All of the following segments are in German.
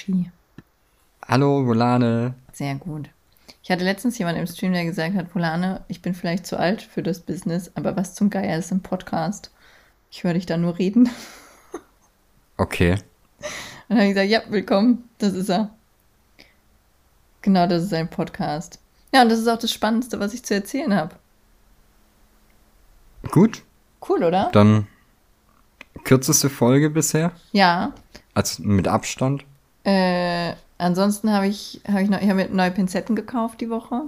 Oschi. Hallo, Volane. Sehr gut. Ich hatte letztens jemanden im Stream, der gesagt hat, Volane, ich bin vielleicht zu alt für das Business, aber was zum Geier ist im Podcast? Ich höre dich da nur reden. Okay. dann habe ich gesagt, ja, willkommen, das ist er. Genau, das ist ein Podcast. Ja, und das ist auch das Spannendste, was ich zu erzählen habe. Gut. Cool, oder? Dann kürzeste Folge bisher. Ja. Also mit Abstand. Äh, ansonsten habe ich, hab ich, noch, ich hab mir neue Pinzetten gekauft die Woche.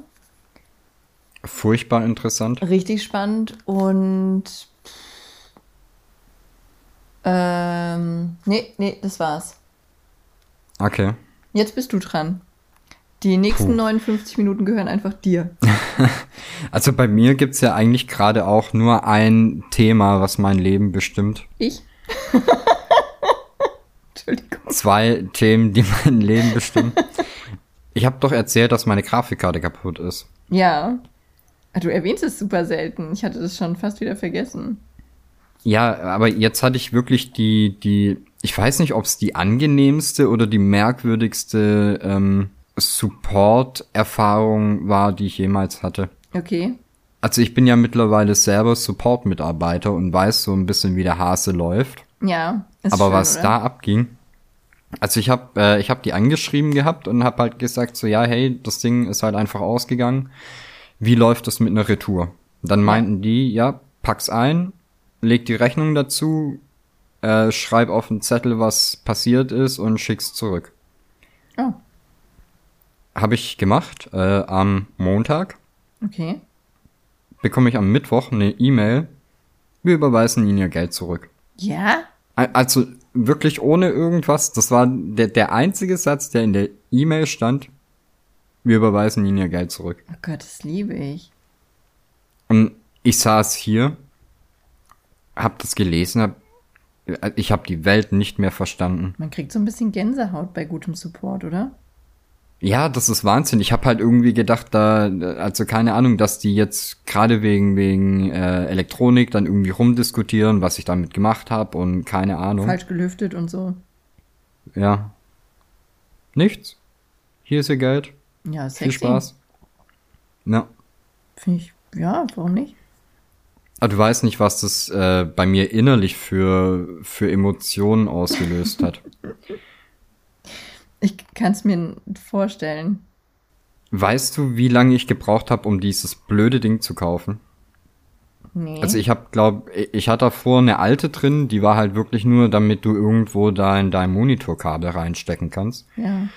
Furchtbar interessant. Richtig spannend und ähm, nee, nee, das war's. Okay. Jetzt bist du dran. Die nächsten Puh. 59 Minuten gehören einfach dir. also bei mir gibt's ja eigentlich gerade auch nur ein Thema, was mein Leben bestimmt. Ich? Entschuldigung. Zwei Themen, die mein Leben bestimmen. ich habe doch erzählt, dass meine Grafikkarte kaputt ist. Ja. Du erwähnst es super selten. Ich hatte das schon fast wieder vergessen. Ja, aber jetzt hatte ich wirklich die, die, ich weiß nicht, ob es die angenehmste oder die merkwürdigste ähm, Support-Erfahrung war, die ich jemals hatte. Okay. Also ich bin ja mittlerweile selber Support-Mitarbeiter und weiß so ein bisschen, wie der Hase läuft. Ja. Ist aber schön, was oder? da abging, also ich habe äh, ich habe die angeschrieben gehabt und habe halt gesagt so ja hey das Ding ist halt einfach ausgegangen. Wie läuft das mit einer Retour? dann meinten die ja pack's ein leg die Rechnung dazu, äh, schreib auf den Zettel, was passiert ist und schick's zurück. Oh. Habe ich gemacht äh, am Montag. Okay. Bekomme ich am Mittwoch eine E-Mail. Wir überweisen Ihnen Ihr Geld zurück. Ja? Also wirklich ohne irgendwas. Das war der, der einzige Satz, der in der E-Mail stand. Wir überweisen Ihnen Ihr Geld zurück. Oh Gott, das liebe ich. Und ich saß hier hab das gelesen, hab, ich habe die Welt nicht mehr verstanden. Man kriegt so ein bisschen Gänsehaut bei gutem Support, oder? Ja, das ist Wahnsinn. Ich habe halt irgendwie gedacht, da, also keine Ahnung, dass die jetzt gerade wegen wegen äh, Elektronik dann irgendwie rumdiskutieren, was ich damit gemacht habe und keine Ahnung. Falsch gelüftet und so. Ja. Nichts. Hier ist ihr Geld. Ja, sexy. Viel Spaß. Ja. Finde ich, ja, warum nicht? Aber ah, du weißt nicht, was das äh, bei mir innerlich für, für Emotionen ausgelöst hat. Ich kann es mir vorstellen. Weißt du, wie lange ich gebraucht habe, um dieses blöde Ding zu kaufen? Nee. Also ich habe, glaub, ich hatte davor eine alte drin, die war halt wirklich nur, damit du irgendwo da in dein Monitorkabel reinstecken kannst. Ja.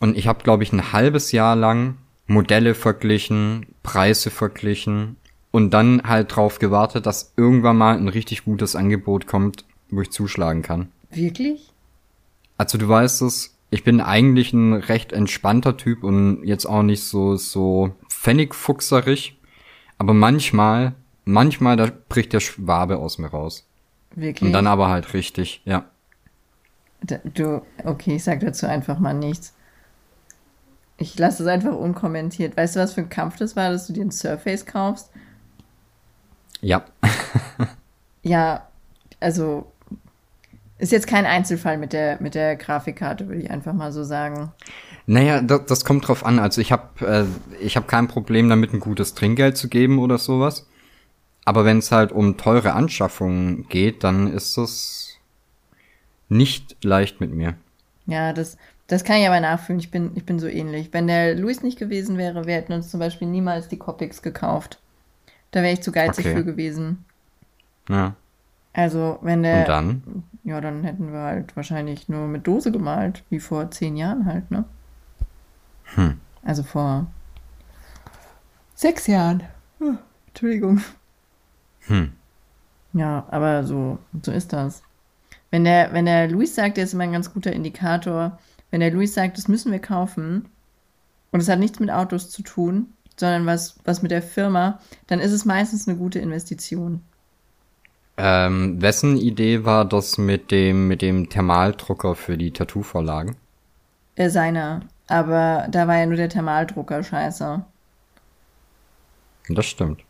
Und ich habe, glaube ich, ein halbes Jahr lang Modelle verglichen, Preise verglichen und dann halt drauf gewartet, dass irgendwann mal ein richtig gutes Angebot kommt, wo ich zuschlagen kann. Wirklich? Also du weißt es, ich bin eigentlich ein recht entspannter Typ und jetzt auch nicht so so pfennigfuchserig, aber manchmal, manchmal da bricht der Schwabe aus mir raus. Wirklich? Und dann aber halt richtig, ja. Du, okay, ich sag dazu einfach mal nichts. Ich lasse es einfach unkommentiert. Weißt du, was für ein Kampf das war, dass du dir ein Surface kaufst ja. ja, also ist jetzt kein Einzelfall mit der, mit der Grafikkarte, würde ich einfach mal so sagen. Naja, das, das kommt drauf an. Also ich habe äh, ich hab kein Problem damit, ein gutes Trinkgeld zu geben oder sowas. Aber wenn es halt um teure Anschaffungen geht, dann ist das nicht leicht mit mir. Ja, das, das kann ich aber nachfühlen. Ich bin, ich bin so ähnlich. Wenn der Luis nicht gewesen wäre, wir hätten uns zum Beispiel niemals die Copics gekauft. Da wäre ich zu geizig okay. für gewesen. Ja. Also, wenn der. Und dann? Ja, dann hätten wir halt wahrscheinlich nur mit Dose gemalt, wie vor zehn Jahren halt, ne? Hm. Also vor sechs Jahren. Oh, Entschuldigung. Hm. Ja, aber so, so ist das. Wenn der, wenn der Luis sagt, der ist immer ein ganz guter Indikator, wenn der Luis sagt, das müssen wir kaufen und es hat nichts mit Autos zu tun, sondern was, was mit der Firma, dann ist es meistens eine gute Investition. Ähm, wessen Idee war das mit dem, mit dem Thermaldrucker für die Tattoo-Vorlagen? Äh, seiner. Aber da war ja nur der Thermaldrucker scheiße. Das stimmt.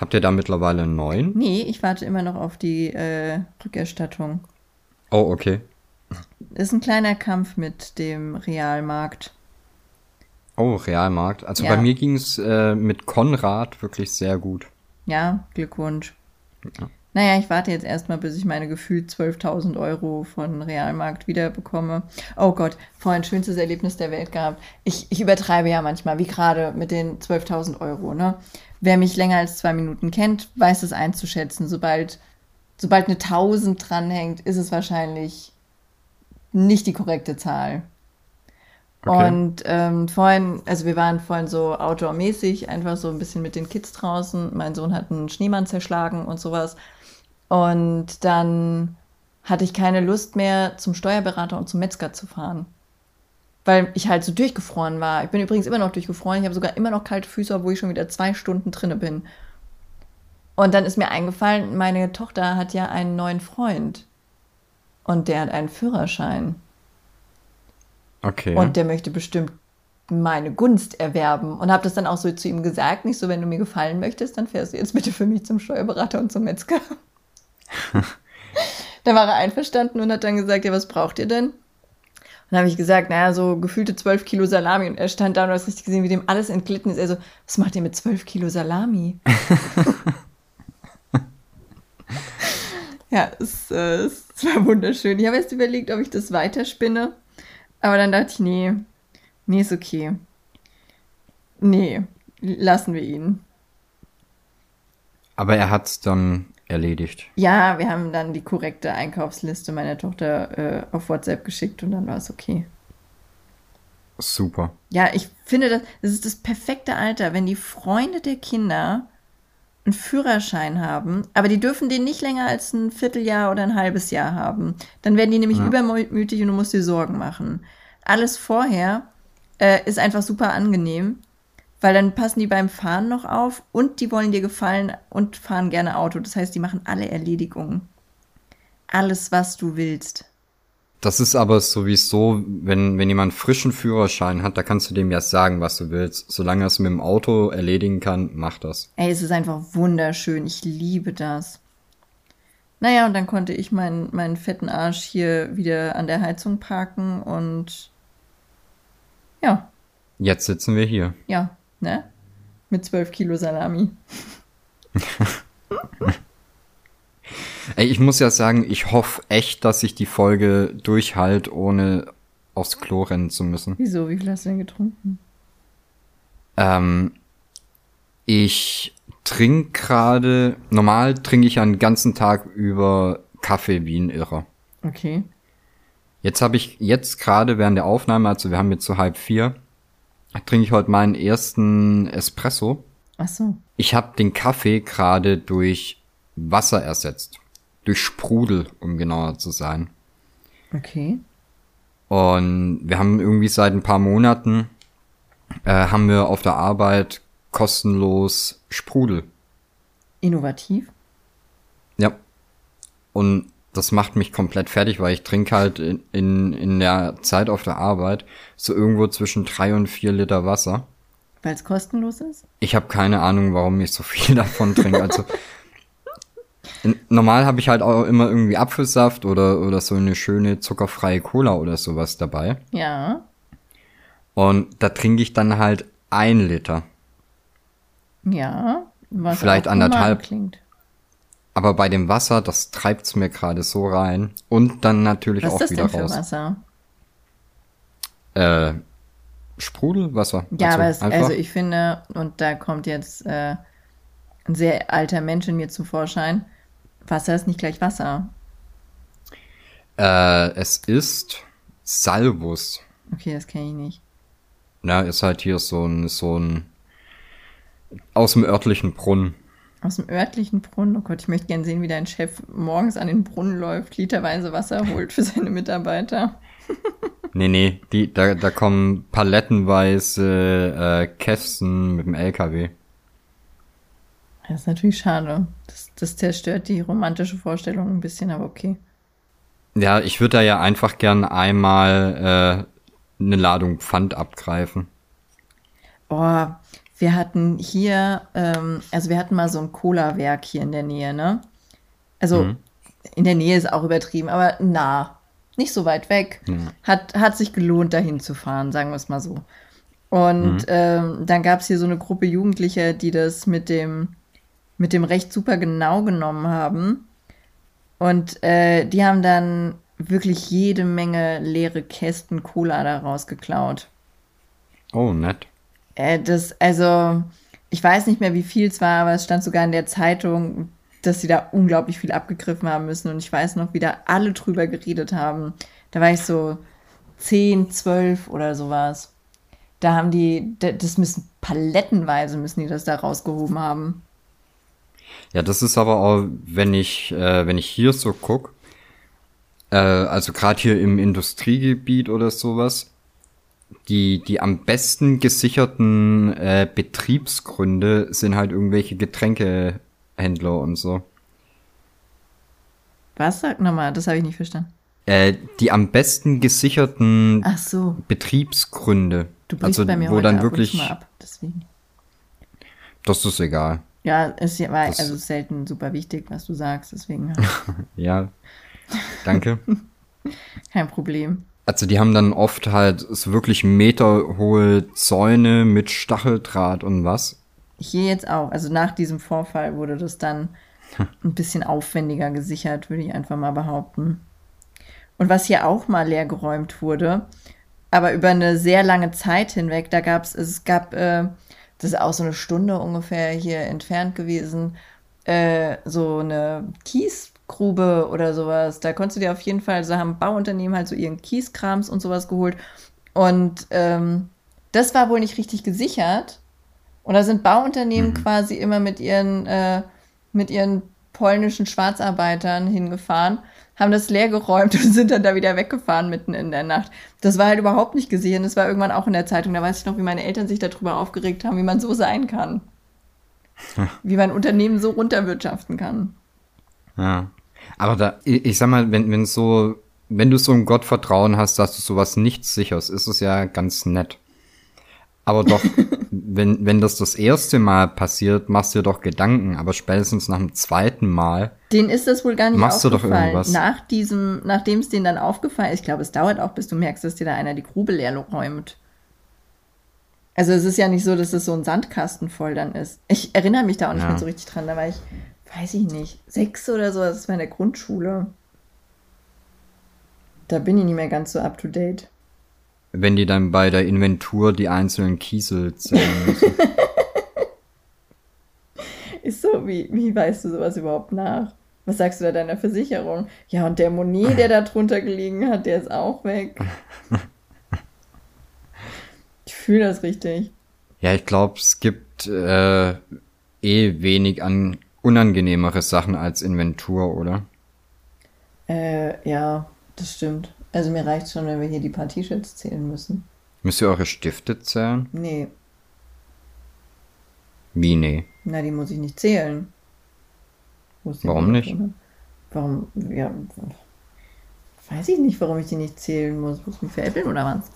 Habt ihr da mittlerweile einen neuen? Nee, ich warte immer noch auf die äh, Rückerstattung. Oh, okay. ist ein kleiner Kampf mit dem Realmarkt. Oh, Realmarkt. Also Ja. bei mir ging es äh, mit Konrad wirklich sehr gut. Ja, Glückwunsch. Ja. Naja, ich warte jetzt erstmal, bis ich meine gefühlt 12.000 Euro von Realmarkt wieder bekomme. Oh Gott, vorhin schönstes Erlebnis der Welt gehabt. Ich, ich übertreibe ja manchmal, wie gerade mit den 12.000 Euro. Ne? Wer mich länger als zwei Minuten kennt, weiß es einzuschätzen. Sobald, sobald eine 1000 dranhängt, ist es wahrscheinlich nicht die korrekte Zahl. Okay. Und ähm, vorhin, also wir waren vorhin so outdoor-mäßig, einfach so ein bisschen mit den Kids draußen. Mein Sohn hat einen Schneemann zerschlagen und sowas. Und dann hatte ich keine Lust mehr, zum Steuerberater und zum Metzger zu fahren. Weil ich halt so durchgefroren war. Ich bin übrigens immer noch durchgefroren. Ich habe sogar immer noch kalte Füße, obwohl ich schon wieder zwei Stunden drinne bin. Und dann ist mir eingefallen, meine Tochter hat ja einen neuen Freund. Und der hat einen Führerschein. Okay. Und der möchte bestimmt meine Gunst erwerben. Und habe das dann auch so zu ihm gesagt, nicht so, wenn du mir gefallen möchtest, dann fährst du jetzt bitte für mich zum Steuerberater und zum Metzger. Da war er einverstanden und hat dann gesagt, ja, was braucht ihr denn? Und dann habe ich gesagt, naja, so gefühlte 12 Kilo Salami. Und er stand da und du hast richtig gesehen, wie dem alles entglitten ist. Er so, was macht ihr mit 12 Kilo Salami? ja, es, äh, es war wunderschön. Ich habe erst überlegt, ob ich das weiterspinne. Aber dann dachte ich, nee, nee, ist okay. Nee, lassen wir ihn. Aber er hat's dann erledigt. Ja, wir haben dann die korrekte Einkaufsliste meiner Tochter äh, auf WhatsApp geschickt und dann war es okay. Super. Ja, ich finde, das, das ist das perfekte Alter, wenn die Freunde der Kinder einen Führerschein haben, aber die dürfen den nicht länger als ein Vierteljahr oder ein halbes Jahr haben. Dann werden die nämlich Ja. übermütig und du musst dir Sorgen machen. Alles vorher äh, ist einfach super angenehm, weil dann passen die beim Fahren noch auf und die wollen dir gefallen und fahren gerne Auto. Das heißt, die machen alle Erledigungen. Alles, was du willst. Das ist aber sowieso, wenn, wenn jemand frischen Führerschein hat, da kannst du dem ja sagen, was du willst. Solange er es mit dem Auto erledigen kann, mach das. Ey, es ist einfach wunderschön. Ich liebe das. Naja, und dann konnte ich meinen, meinen fetten Arsch hier wieder an der Heizung parken und ja, Jetzt sitzen wir hier. ja, ne? Mit 12 Kilo Salami. Ey, ich muss ja sagen, ich hoffe echt, dass ich die Folge durchhalte, ohne aufs Klo rennen zu müssen. Wieso? Wie viel hast du denn getrunken? Ähm, ich trinke gerade, normal trinke ich ja einen ganzen Tag über Kaffee wie ein Irrer. Okay. Jetzt habe ich jetzt gerade während der Aufnahme, also wir haben jetzt so halb vier, trinke ich heute meinen ersten Espresso. Ach so. Ich habe den Kaffee gerade durch Wasser ersetzt. Durch Sprudel, um genauer zu sein. Okay. Und wir haben irgendwie seit ein paar Monaten, äh, haben wir auf der Arbeit kostenlos Sprudel. Innovativ. Ja. Und das macht mich komplett fertig, weil ich trinke halt in, in, in der Zeit auf der Arbeit so irgendwo zwischen drei und vier Liter Wasser. Weil es kostenlos ist? Ich habe keine Ahnung, warum ich so viel davon trinke. Also normal habe ich halt auch immer irgendwie Apfelsaft oder oder so eine schöne zuckerfreie Cola oder sowas dabei. Ja. Und da trinke ich dann halt ein Liter. Ja. Was Vielleicht anderthalb. Klingt. Aber bei dem Wasser, das treibt's mir gerade so rein. Und dann natürlich Was ist auch das wieder denn für raus. Wasser? Äh, Sprudelwasser. Ja, aber es, also ich finde, und da kommt jetzt äh, ein sehr alter Mensch in mir zum Vorschein, Wasser ist nicht gleich Wasser. äh, es ist Salvus. Okay, das kenne ich nicht. Na, ist halt hier so ein, so ein aus dem örtlichen Brunnen. Aus dem örtlichen Brunnen. Oh Gott, ich möchte gerne sehen, wie dein Chef morgens an den Brunnen läuft, literweise Wasser holt für seine Mitarbeiter. Nee, nee, die, da, da kommen palettenweise äh, Kästen mit dem LKW. Das ist natürlich schade. Das, das zerstört die romantische Vorstellung ein bisschen, aber okay. Ja, ich würde da ja einfach gern einmal äh, eine Ladung Pfand abgreifen. Oh, wir hatten hier, ähm, also wir hatten mal so ein Cola-Werk hier in der Nähe, ne? Also Mhm. in der Nähe ist auch übertrieben, aber nah. nicht so weit weg. Hat, hat sich gelohnt, dahin zu fahren, sagen wir es mal so. Und Mhm. ähm, dann gab es hier so eine Gruppe Jugendlicher, die das mit dem, mit dem Recht super genau genommen haben. Und äh, die haben dann wirklich jede Menge leere Kästen Cola da rausgeklaut. Oh, nett. Äh, das, also, ich weiß nicht mehr, wie viel es war, aber es stand sogar in der Zeitung, dass sie da unglaublich viel abgegriffen haben müssen. Und ich weiß noch, wie da alle drüber geredet haben. Da war ich so 10, 12 oder sowas. Da haben die, da- das müssen palettenweise müssen die das da rausgehoben haben. Ja, das ist aber auch, wenn ich, äh, wenn ich hier so guck, äh, also gerade hier im Industriegebiet oder sowas, die, die am besten gesicherten äh, Betriebsgründe sind halt irgendwelche Getränkehändler und so. Was sagt nochmal? Das habe ich nicht verstanden. Äh, die am besten gesicherten Ach so, Betriebsgründe. du brichst also, bei mir wo heute dann ab wirklich, mal ab. Deswegen. das ist egal. Ja, ja war Das- also selten super wichtig, was du sagst. Deswegen Ja, danke. kein Problem. Also die haben dann oft halt so wirklich meterhohe Zäune mit Stacheldraht und was. Hier jetzt auch. Also nach diesem Vorfall wurde das dann ein bisschen aufwendiger gesichert, würde ich einfach mal behaupten. Und was hier auch mal leer geräumt wurde, aber über eine sehr lange Zeit hinweg, da gab es, es gab, äh, das ist auch so eine Stunde ungefähr hier entfernt gewesen, äh, so eine Kiesgrube oder sowas. Da konntest du dir auf jeden Fall, so haben Bauunternehmen halt so ihren Kieskrams und sowas geholt. Und ähm, das war wohl nicht richtig gesichert. Und da sind Bauunternehmen quasi immer mit ihren, äh, mit ihren polnischen Schwarzarbeitern hingefahren, haben das leer geräumt und sind dann da wieder weggefahren mitten in der Nacht. Das war halt überhaupt nicht gesehen. Das war irgendwann auch in der Zeitung. Da weiß ich noch, wie meine Eltern sich darüber aufgeregt haben, wie man so sein kann. Wie man Unternehmen so runterwirtschaften kann. Ja. Aber da, ich, sag mal, wenn, wenn so, wenn du so ein Gottvertrauen hast, dass du sowas nicht sicherst, ist es ja ganz nett. Aber doch, wenn, wenn das das erste Mal passiert, machst du dir doch Gedanken, aber spätestens nach dem zweiten Mal, Denen ist das wohl gar nicht Machst du doch aufgefallen. irgendwas. Nach diesem, nachdem es denen dann aufgefallen ist, ich glaube, es dauert auch, bis du merkst, dass dir da einer die Grube leer räumt. Also es ist ja nicht so, dass es so ein Sandkasten voll dann ist. Ich erinnere mich da auch nicht Ja. mehr so richtig dran. Da war ich, weiß ich nicht, sechs oder so. Das war in der Grundschule. Da bin ich nicht mehr ganz so up to date. wenn die dann bei der Inventur die einzelnen Kiesel zählen müssen. Ist so, wie, wie weißt du sowas überhaupt nach? Was sagst du da deiner Versicherung? Ja, und der Monet, der da drunter gelegen hat, der ist auch weg. Ich fühle das richtig. ja, ich glaube, es gibt äh, eh wenig an unangenehmere Sachen als Inventur, oder? Äh, ja, das stimmt. Also mir reicht schon, wenn wir hier die paar T-Shirts zählen müssen. Müsst ihr eure Stifte zählen? Nee, Wie, nee. na, die muss ich nicht zählen. Warum nicht? drin? Warum, ja, weiß ich nicht, warum ich die nicht zählen muss. Muss ich mich veräppeln oder was?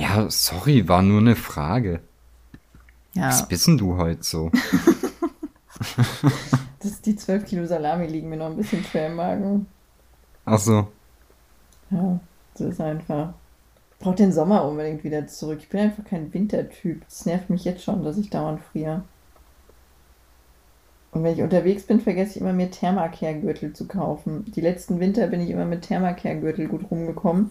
Ja, sorry, war nur eine Frage. Ja, Was bist denn du heute so? das, die 12 Kilo Salami liegen mir noch ein bisschen schwer im Magen. Ach so. Ja, so ist einfach. Ich brauche den Sommer unbedingt wieder zurück. Ich bin einfach kein Wintertyp. Es nervt mich jetzt schon, dass ich dauernd friere. Und wenn ich unterwegs bin, vergesse ich immer mir Thermacare-Gürtel zu kaufen. Die letzten Winter bin ich immer mit Thermacare-Gürtel gut rumgekommen.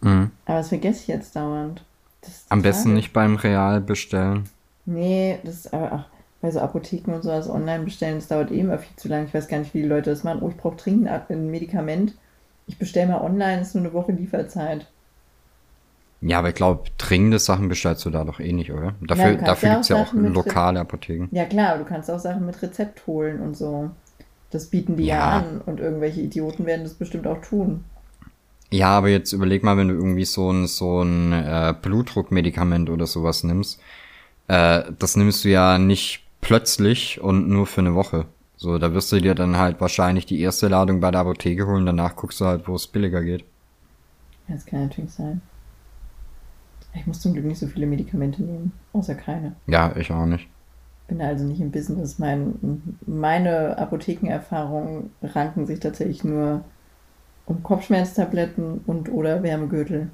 Mhm. Aber das vergesse ich jetzt dauernd. Das Am besten nicht beim Real bestellen. Nee, das ist aber ach, bei so Apotheken und sowas online bestellen, das dauert eh immer viel zu lange. Ich weiß gar nicht, wie die Leute das machen. Oh, ich brauche dringend ein Medikament. Ich bestelle mal online, ist nur eine Woche Lieferzeit. Ja, aber ich glaube, dringende Sachen bestellst du da doch eh nicht, oder? Ja, Dafür, kannst dafür ja gibt's ja auch lokale Apotheken. Ja klar, du kannst auch Sachen mit Rezept holen und so. Das bieten die ja, Ja. an und irgendwelche Idioten werden das bestimmt auch tun. Ja, aber jetzt überleg mal, wenn du irgendwie so ein, so ein äh, Blutdruckmedikament oder sowas nimmst. Äh, das nimmst du ja nicht plötzlich und nur für eine Woche. So, da wirst du dir dann halt wahrscheinlich die erste Ladung bei der Apotheke holen, danach guckst du halt, wo es billiger geht. Ja, das kann natürlich sein. Ich muss zum Glück nicht so viele Medikamente nehmen, außer keine. Ja, ich auch nicht. Bin also nicht im Business. Mein, meine Apothekenerfahrungen ranken sich tatsächlich nur um Kopfschmerztabletten und oder Wärmegürtel.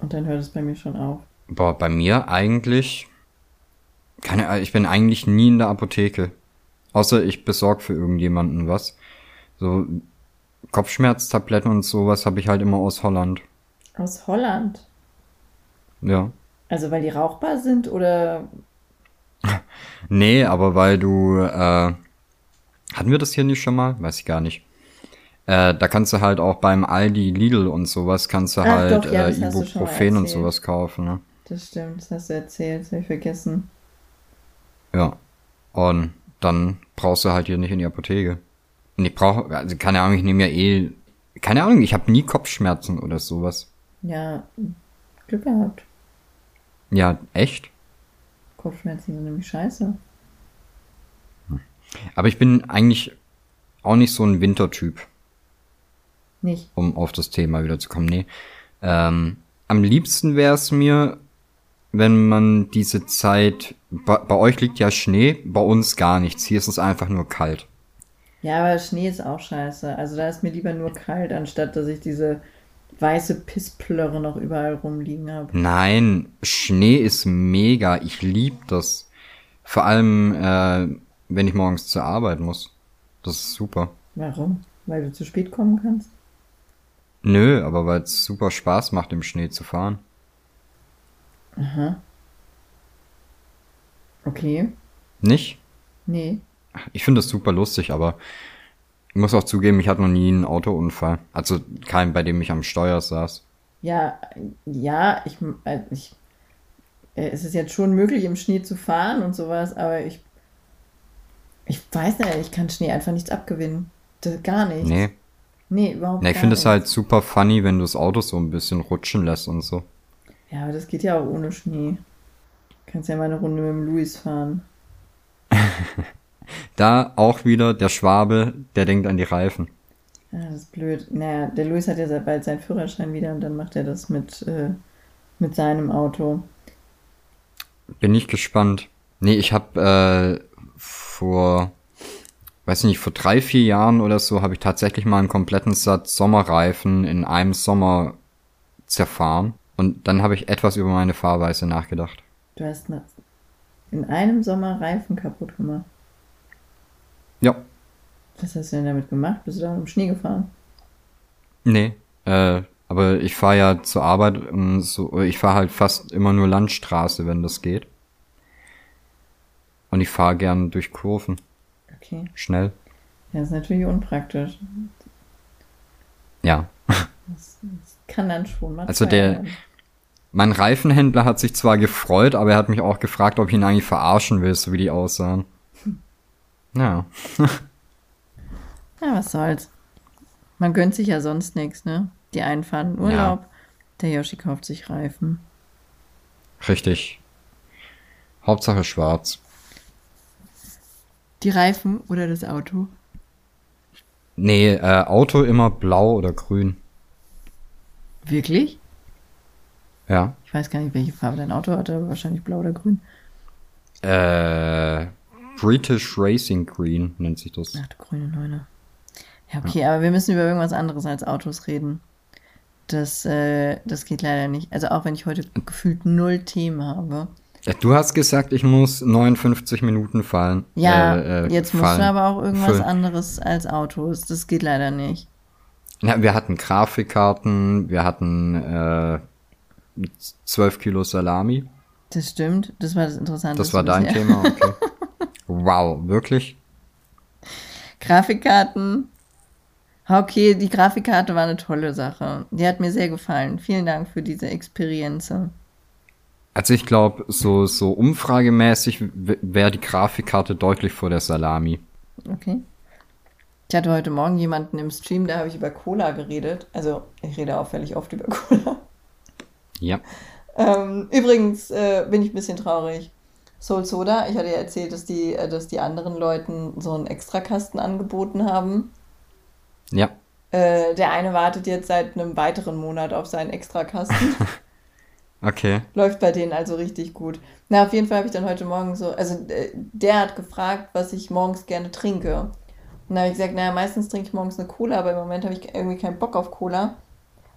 Und dann hört es bei mir schon auf. Boah, bei mir eigentlich. Keine Ahnung, ich bin eigentlich nie in der Apotheke. Außer ich besorge für irgendjemanden was. So Kopfschmerztabletten und sowas habe ich halt immer aus Holland. Aus Holland? Ja. Also weil die rauchbar sind oder Nee, aber weil du, äh, hatten wir das hier nicht schon mal? Weiß ich gar nicht. Äh, da kannst du halt auch beim Aldi, Lidl und sowas, kannst du Ach halt doch, ja, äh, Ibuprofen und sowas kaufen, ne? Das stimmt, das hast du erzählt, das habe ich vergessen. Ja. Und dann brauchst du halt hier nicht in die Apotheke. Und ich brauche, also keine Ahnung, ich nehme ja eh, keine Ahnung, ich habe nie Kopfschmerzen oder sowas. Ja, Glück gehabt. Ja, echt? Kopfschmerzen sind nämlich scheiße. Aber ich bin eigentlich auch nicht so ein Wintertyp, Nicht. um auf das Thema wieder zu kommen. Nee. Ähm, am liebsten wäre es mir, wenn man diese Zeit, bei, bei euch liegt ja Schnee, bei uns gar nichts. Hier ist es einfach nur kalt. Ja, aber Schnee ist auch scheiße. Also da ist mir lieber nur kalt, anstatt dass ich diese weiße Pissplörre noch überall rumliegen habe. Nein, Schnee ist mega. Ich lieb das. Vor allem, äh, wenn ich morgens zur Arbeit muss. Das ist super. Warum? Weil du zu spät kommen kannst? Nö, aber weil es super Spaß macht, im Schnee zu fahren. Aha. Okay. Nicht? Nee. Ich finde das super lustig, aber ich muss auch zugeben, ich hatte noch nie einen Autounfall. Also keinen, bei dem ich am Steuer saß. Ja, ja, ich, äh, ich äh, es ist jetzt schon möglich, im Schnee zu fahren und sowas, aber ich, ich weiß nicht, ich kann Schnee einfach nichts abgewinnen. Das, gar nichts. Nee. Nee, überhaupt nee ich finde es halt super funny, wenn du das Auto so ein bisschen rutschen lässt und so. Ja, aber das geht ja auch ohne Schnee. Kannst ja mal eine Runde mit dem Luis fahren. Da auch wieder der Schwabe, der denkt an die Reifen. Ja, das ist blöd. Naja, der Luis hat ja bald seinen Führerschein wieder und dann macht er das mit, äh, mit seinem Auto. Bin ich gespannt. Nee, ich habe äh, vor, weiß nicht, vor drei, vier Jahren oder so habe ich tatsächlich mal einen kompletten Satz Sommerreifen in einem Sommer zerfahren. Und dann habe ich etwas über meine Fahrweise nachgedacht. Du hast in einem Sommer Reifen kaputt gemacht. Ja, Was hast du denn damit gemacht? Bist du da im Schnee gefahren? nee. Äh, aber ich fahre ja zur Arbeit und so, ich fahre halt fast immer nur Landstraße, wenn das geht. Und ich fahre gern durch Kurven. Okay. Schnell. Ja, das ist natürlich unpraktisch. Ja. Das, das kann dann schon mal Also der- werden. Mein Reifenhändler hat sich zwar gefreut, aber er hat mich auch gefragt, ob ich ihn eigentlich verarschen will, so wie die aussahen. Ja. Ja, was soll's. Man gönnt sich ja sonst nichts, ne? Die einen fahren in Urlaub, der Yoshi kauft sich Reifen. Richtig. Hauptsache schwarz. Die Reifen oder das Auto? Nee, äh, Auto immer blau oder grün. Wirklich? Ja. Ich weiß gar nicht, welche Farbe dein Auto hatte, aber wahrscheinlich blau oder grün. Äh, British Racing Green nennt sich das. Ach du grüne Neune. Ja, okay, aber wir müssen über irgendwas anderes als Autos reden. Das, äh, das geht leider nicht. Also auch wenn ich heute gefühlt null Themen habe. Ja, Du hast gesagt, ich muss 59 Minuten fallen. Ja, äh, äh, jetzt musst fallen. du aber auch irgendwas Füllen. anderes als Autos. Das geht leider nicht. Ja, wir hatten Grafikkarten, wir hatten äh, 12 Kilo Salami. Das stimmt. Das war das Interessante. Das war dein Thema, okay. wow, wirklich? Grafikkarten. Okay, die Grafikkarte war eine tolle Sache. Die hat mir sehr gefallen. Vielen Dank für diese Experience. Also ich glaube, so, so umfragemäßig wäre die Grafikkarte deutlich vor der Salami. Okay. Ich hatte heute Morgen jemanden im Stream, da habe ich über Cola geredet. Also, ich rede auffällig oft über Cola. Ja. Ähm, übrigens äh, bin ich ein bisschen traurig. Soul Soda, ich hatte ja erzählt, dass die, äh, dass die anderen Leuten so einen Extrakasten angeboten haben. Ja. Äh, der eine wartet jetzt seit einem weiteren Monat auf seinen Extrakasten. Okay. Läuft bei denen also richtig gut. Na, auf jeden Fall habe ich dann heute Morgen so, also äh, der hat gefragt, was ich morgens gerne trinke. Und dann habe ich gesagt, naja, meistens trinke ich morgens eine Cola, aber im Moment habe ich irgendwie keinen Bock auf Cola.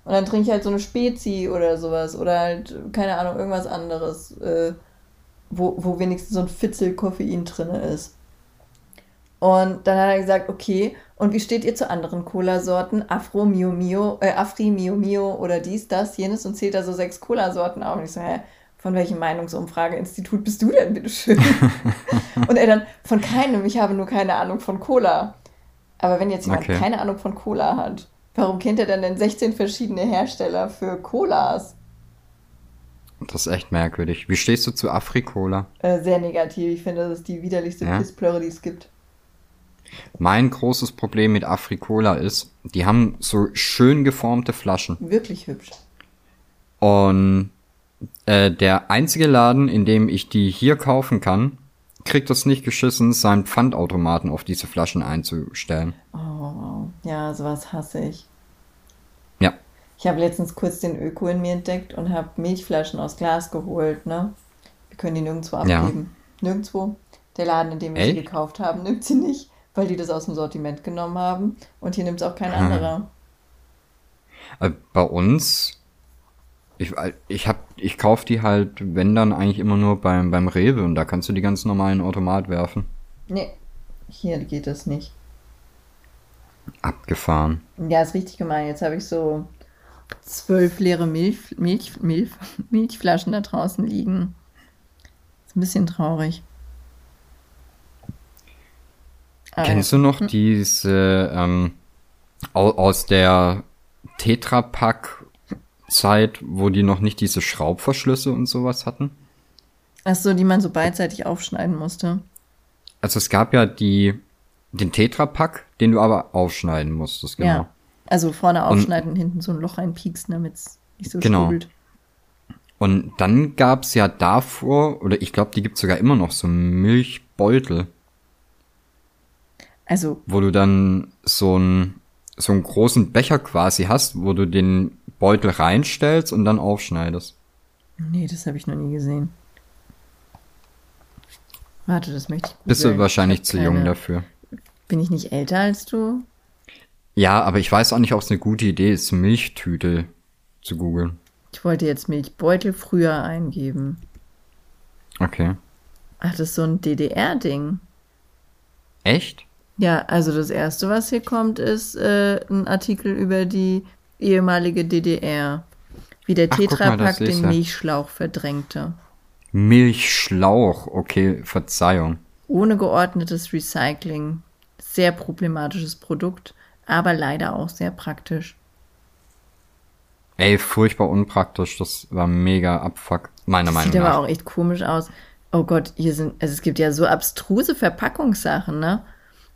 Und dann trinke ich halt so eine Spezi oder sowas. Oder halt, keine Ahnung, irgendwas anderes, äh, wo, wo wenigstens so ein Fitzel Koffein drin ist. Und dann hat er gesagt, okay, und wie steht ihr zu anderen Cola-Sorten? Afro, Mio Mio, äh, Afri, Mio Mio oder dies, das, jenes und zählt da so sechs Cola-Sorten auf. Und ich so, hä, von welchem Meinungsumfrageinstitut bist du denn, bitteschön? und er dann, von keinem, ich habe nur keine Ahnung von Cola. Aber wenn jetzt jemand okay. keine Ahnung von Cola hat, warum kennt er dann denn 16 verschiedene Hersteller für Colas? Das ist echt merkwürdig. Wie stehst du zu Afri-Cola? Äh, sehr negativ. Ich finde, das ist die widerlichste ja? Pissplörre, die es gibt. Mein großes Problem mit Afrikola ist, die haben so schön geformte Flaschen. Wirklich hübsch. Und äh, der einzige Laden, in dem ich die hier kaufen kann, kriegt das nicht geschissen, seinen Pfandautomaten auf diese Flaschen einzustellen. Oh, ja, sowas hasse ich. Ja. Ich habe letztens kurz den Öko in mir entdeckt und habe Milchflaschen aus Glas geholt, ne? Wir können die nirgendwo abgeben. Ja. Nirgendwo. Der Laden, in dem wir Echt? sie gekauft haben, nimmt sie nicht weil die das aus dem Sortiment genommen haben. Und hier nimmt es auch kein hm. anderer. Äh, bei uns, ich, ich, hab, ich kaufe die halt, wenn dann eigentlich immer nur beim, beim Rewe und da kannst du die ganz normalen Automat werfen. Nee, hier geht das nicht. Abgefahren. Ja, ist richtig gemein. Jetzt habe ich so zwölf leere Milch, Milch, Milch, Milchflaschen da draußen liegen. Ist ein bisschen traurig. Ah, Kennst du noch hm. diese ähm, aus der Tetra Pak Zeit, wo die noch nicht diese Schraubverschlüsse und sowas hatten? Ach so, die man so beidseitig aufschneiden musste. Also es gab ja die den Tetra Pak, den du aber aufschneiden musstest, genau. Ja. Also vorne aufschneiden und hinten so ein Loch reinpieksen, damit es nicht so genau. Sprudelt. Und dann gab's ja davor, oder ich glaube, die gibt's sogar immer noch, so Milchbeutel. Also. Wo du dann so einen, so einen großen Becher quasi hast, wo du den Beutel reinstellst und dann aufschneidest. Nee, das habe ich noch nie gesehen. Warte, das möchte ich. Bist du wahrscheinlich zu jung dafür. Bin ich nicht älter als du? Ja, aber ich weiß auch nicht, ob es eine gute Idee ist, Milchtüte zu googeln. Ich wollte jetzt Milchbeutel früher eingeben. Okay. Ach, das ist so ein DDR-Ding. Echt? Ja, also das erste, was hier kommt, ist äh, ein Artikel über die ehemalige DDR. Wie der Tetrapack den Milchschlauch verdrängte. Milchschlauch, okay, Verzeihung. Ohne geordnetes Recycling. Sehr problematisches Produkt, aber leider auch sehr praktisch. Ey, furchtbar unpraktisch. Das war mega abfuck, meiner Meinung nach. Sieht aber auch echt komisch aus. Oh Gott, hier sind, also es gibt ja so abstruse Verpackungssachen, ne?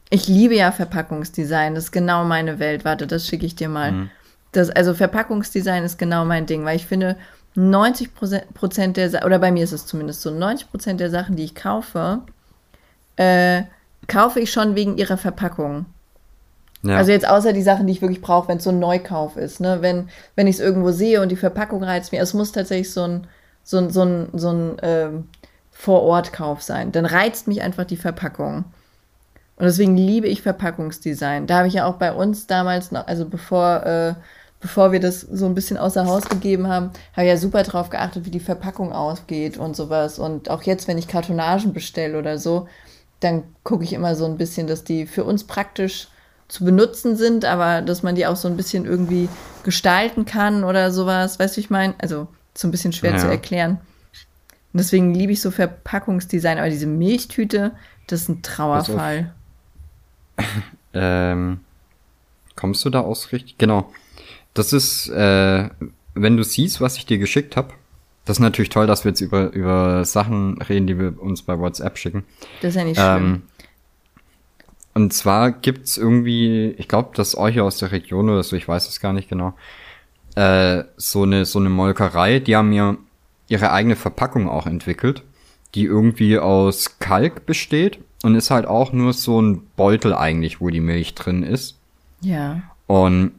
Ich liebe ja Verpackungsdesign. Das ist genau meine Welt. Warte, das schicke ich dir mal. Mhm. Das, also Verpackungsdesign ist genau mein Ding, weil ich finde, 90 Prozent der, oder bei mir ist es zumindest so, 90 Prozent der Sachen, die ich kaufe, äh, kaufe ich schon wegen ihrer Verpackung. Ja. Also jetzt außer die Sachen, die ich wirklich brauche, wenn es so ein Neukauf ist. Ne? Wenn, wenn ich es irgendwo sehe und die Verpackung reizt mir, es muss tatsächlich so ein, so ein, so ein, so ein ähm, Vor-Ort-Kauf sein. Dann reizt mich einfach die Verpackung. Und deswegen liebe ich Verpackungsdesign. Da habe ich ja auch bei uns damals noch, also bevor, äh, bevor wir das so ein bisschen außer Haus gegeben haben, habe ich ja super drauf geachtet, wie die Verpackung ausgeht und sowas. Und auch jetzt, wenn ich Kartonagen bestelle oder so, dann gucke ich immer so ein bisschen, dass die für uns praktisch zu benutzen sind, aber dass man die auch so ein bisschen irgendwie gestalten kann oder sowas. Weißt du, ich meine? Also, so ein bisschen schwer ja. zu erklären. Und deswegen liebe ich so Verpackungsdesign, aber diese Milchtüte, das ist ein Trauerfall. ähm, kommst du da aus richtig? Genau. Das ist, äh, wenn du siehst, was ich dir geschickt habe. Das ist natürlich toll, dass wir jetzt über, über Sachen reden, die wir uns bei WhatsApp schicken. Das ist ja nicht schlimm. Ähm, und zwar gibt's irgendwie, ich glaube, das euch aus der Region oder so, ich weiß es gar nicht genau, äh, so eine so eine Molkerei, die haben mir ihre eigene Verpackung auch entwickelt, die irgendwie aus Kalk besteht und ist halt auch nur so ein Beutel eigentlich, wo die Milch drin ist. Ja. Und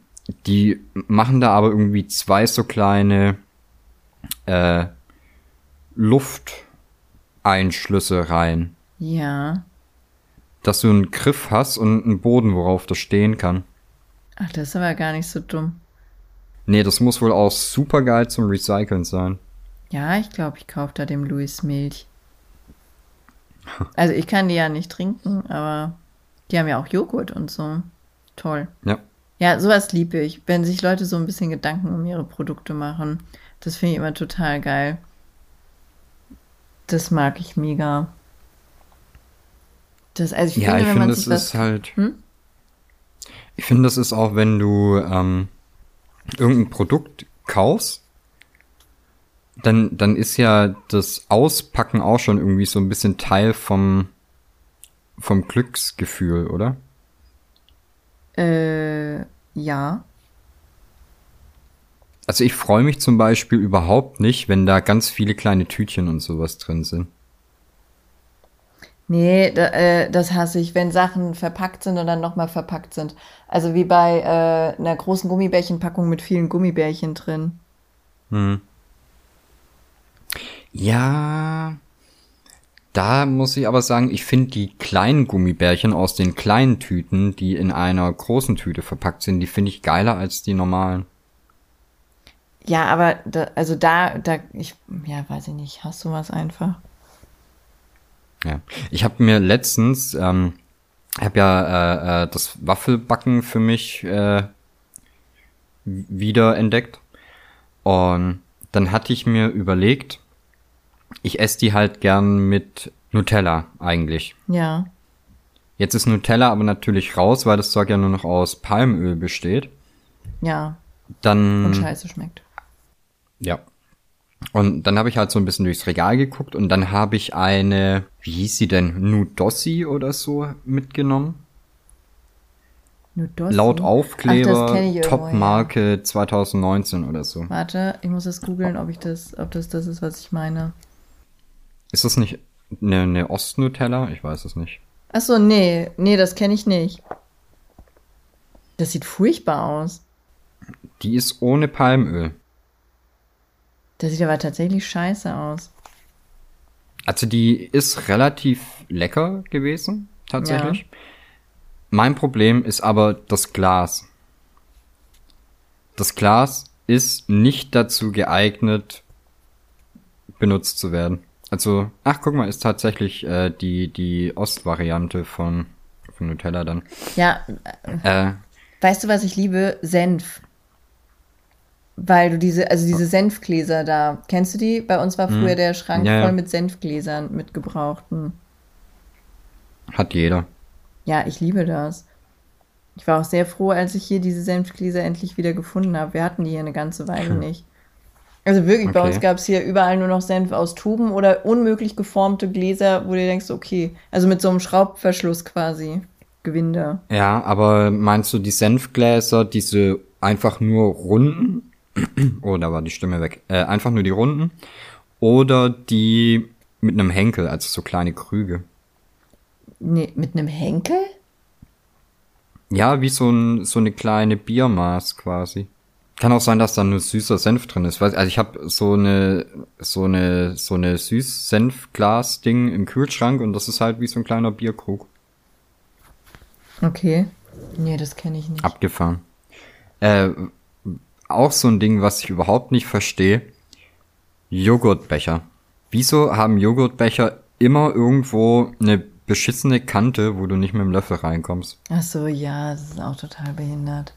die machen da aber irgendwie zwei so kleine äh, Lufteinschlüsse rein. Ja. dass du einen Griff hast und einen Boden, worauf das stehen kann. Ach, das ist aber gar nicht so dumm. Nee, das muss wohl auch super geil zum Recyceln sein. Ja, ich glaube, ich kaufe da dem Louis Milch. Also ich kann die ja nicht trinken, aber die haben ja auch Joghurt und so. Toll. Ja. Ja, sowas liebe ich, wenn sich Leute so ein bisschen Gedanken um ihre Produkte machen. Das finde ich immer total geil. Das mag ich mega. Das, also ich ja, finde, ich wenn finde, das ist halt. Hm? Ich finde, das ist auch, wenn du ähm, irgendein Produkt kaufst, dann, dann ist ja das Auspacken auch schon irgendwie so ein bisschen Teil vom, vom Glücksgefühl, oder? Äh, ja. Also ich freue mich zum Beispiel überhaupt nicht, wenn da ganz viele kleine Tütchen und sowas drin sind. Nee, da, äh, das hasse ich, wenn Sachen verpackt sind und dann nochmal verpackt sind. Also wie bei äh, einer großen Gummibärchenpackung mit vielen Gummibärchen drin. Hm. Ja, da muss ich aber sagen, ich finde die kleinen Gummibärchen aus den kleinen Tüten, die in einer großen Tüte verpackt sind, die finde ich geiler als die normalen. Ja, aber da, also da, da, ich, ja, weiß ich nicht, hast du was einfach? Ja, ich habe mir letztens, ähm, habe ja äh, äh, das Waffelbacken für mich äh, wieder entdeckt und dann hatte ich mir überlegt, ich esse die halt gern mit Nutella eigentlich. Ja. Jetzt ist Nutella aber natürlich raus, weil das Zeug ja nur noch aus Palmöl besteht. Ja. Dann Und scheiße schmeckt. Ja. Und dann habe ich halt so ein bisschen durchs Regal geguckt und dann habe ich eine, wie hieß sie denn, Nudossi oder so mitgenommen. Nudossi? Laut das Aufkleber, Top-Marke 2019 oder so. Warte, ich muss es googeln, ob ich das, ob das das ist, was ich meine. Ist das nicht eine, eine Ost-Nutella? Ich weiß es nicht. Ach so, nee, nee, das kenne ich nicht. Das sieht furchtbar aus. Die ist ohne Palmöl. Das sieht aber tatsächlich scheiße aus. Also die ist relativ lecker gewesen, tatsächlich. Mein Problem ist aber das Glas. Das Glas ist nicht dazu geeignet, benutzt zu werden. Also, ach, guck mal, ist tatsächlich äh, die, die Ostvariante von, von Nutella dann. Ja, Äh, weißt du, was ich liebe? Senf. Weil du diese, also diese Senfgläser da, kennst du die? Bei uns war früher der Schrank Hm. Ja, voll mit Senfgläsern, mit gebrauchten. hat jeder. Ja, ich liebe das. Ich war auch sehr froh, als ich hier diese Senfgläser endlich wieder gefunden habe. Wir hatten die hier eine ganze Weile nicht. Also wirklich, bei Okay. uns gab es hier überall nur noch Senf aus Tuben oder unmöglich geformte Gläser, wo du denkst, okay, also mit so einem Schraubverschluss quasi. Gewinde. Ja, aber meinst du die Senfgläser, diese einfach nur runden? oh, da war die Stimme weg. Äh, einfach nur die runden? Oder die mit einem Henkel, also so kleine Krüge? Nee, mit einem Henkel? Ja, wie so, ein, so eine kleine Biermaß quasi. Kann auch sein, dass da nur süßer Senf drin ist. Also ich habe so eine so eine so eine Süß-Senf-Glas-Ding im Kühlschrank und das ist halt wie so ein kleiner Bierkrug. Okay. Nee, das kenne ich nicht. Abgefahren. Äh, auch so ein Ding, was ich überhaupt nicht verstehe. Joghurtbecher. Wieso haben Joghurtbecher immer irgendwo eine beschissene Kante, wo du nicht mit dem Löffel reinkommst? Ach so, ja, das ist auch total behindert.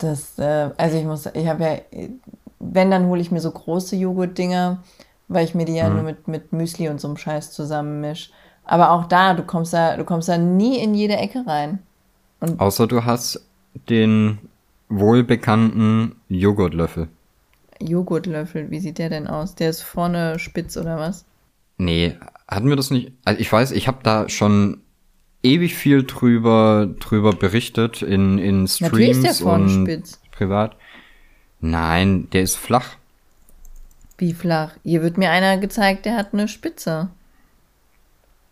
Das, äh, also ich muss, ich habe ja, wenn, dann hole ich mir so große Joghurtdinger, weil ich mir die ja nur mit, mit Müsli und so einem Scheiß zusammenmisch. Aber auch da, du kommst da, du kommst da nie in jede Ecke rein. Außer du hast den wohlbekannten Joghurtlöffel. Joghurtlöffel, wie sieht der denn aus? Der ist vorne spitz oder was? Nee, hatten wir das nicht? Also ich weiß, ich habe da schon ewig viel drüber drüber berichtet in in Natürlich ist der Streams vorne und spitz. privat. Nein, der ist flach. Wie flach? Hier wird mir einer gezeigt, der hat eine Spitze.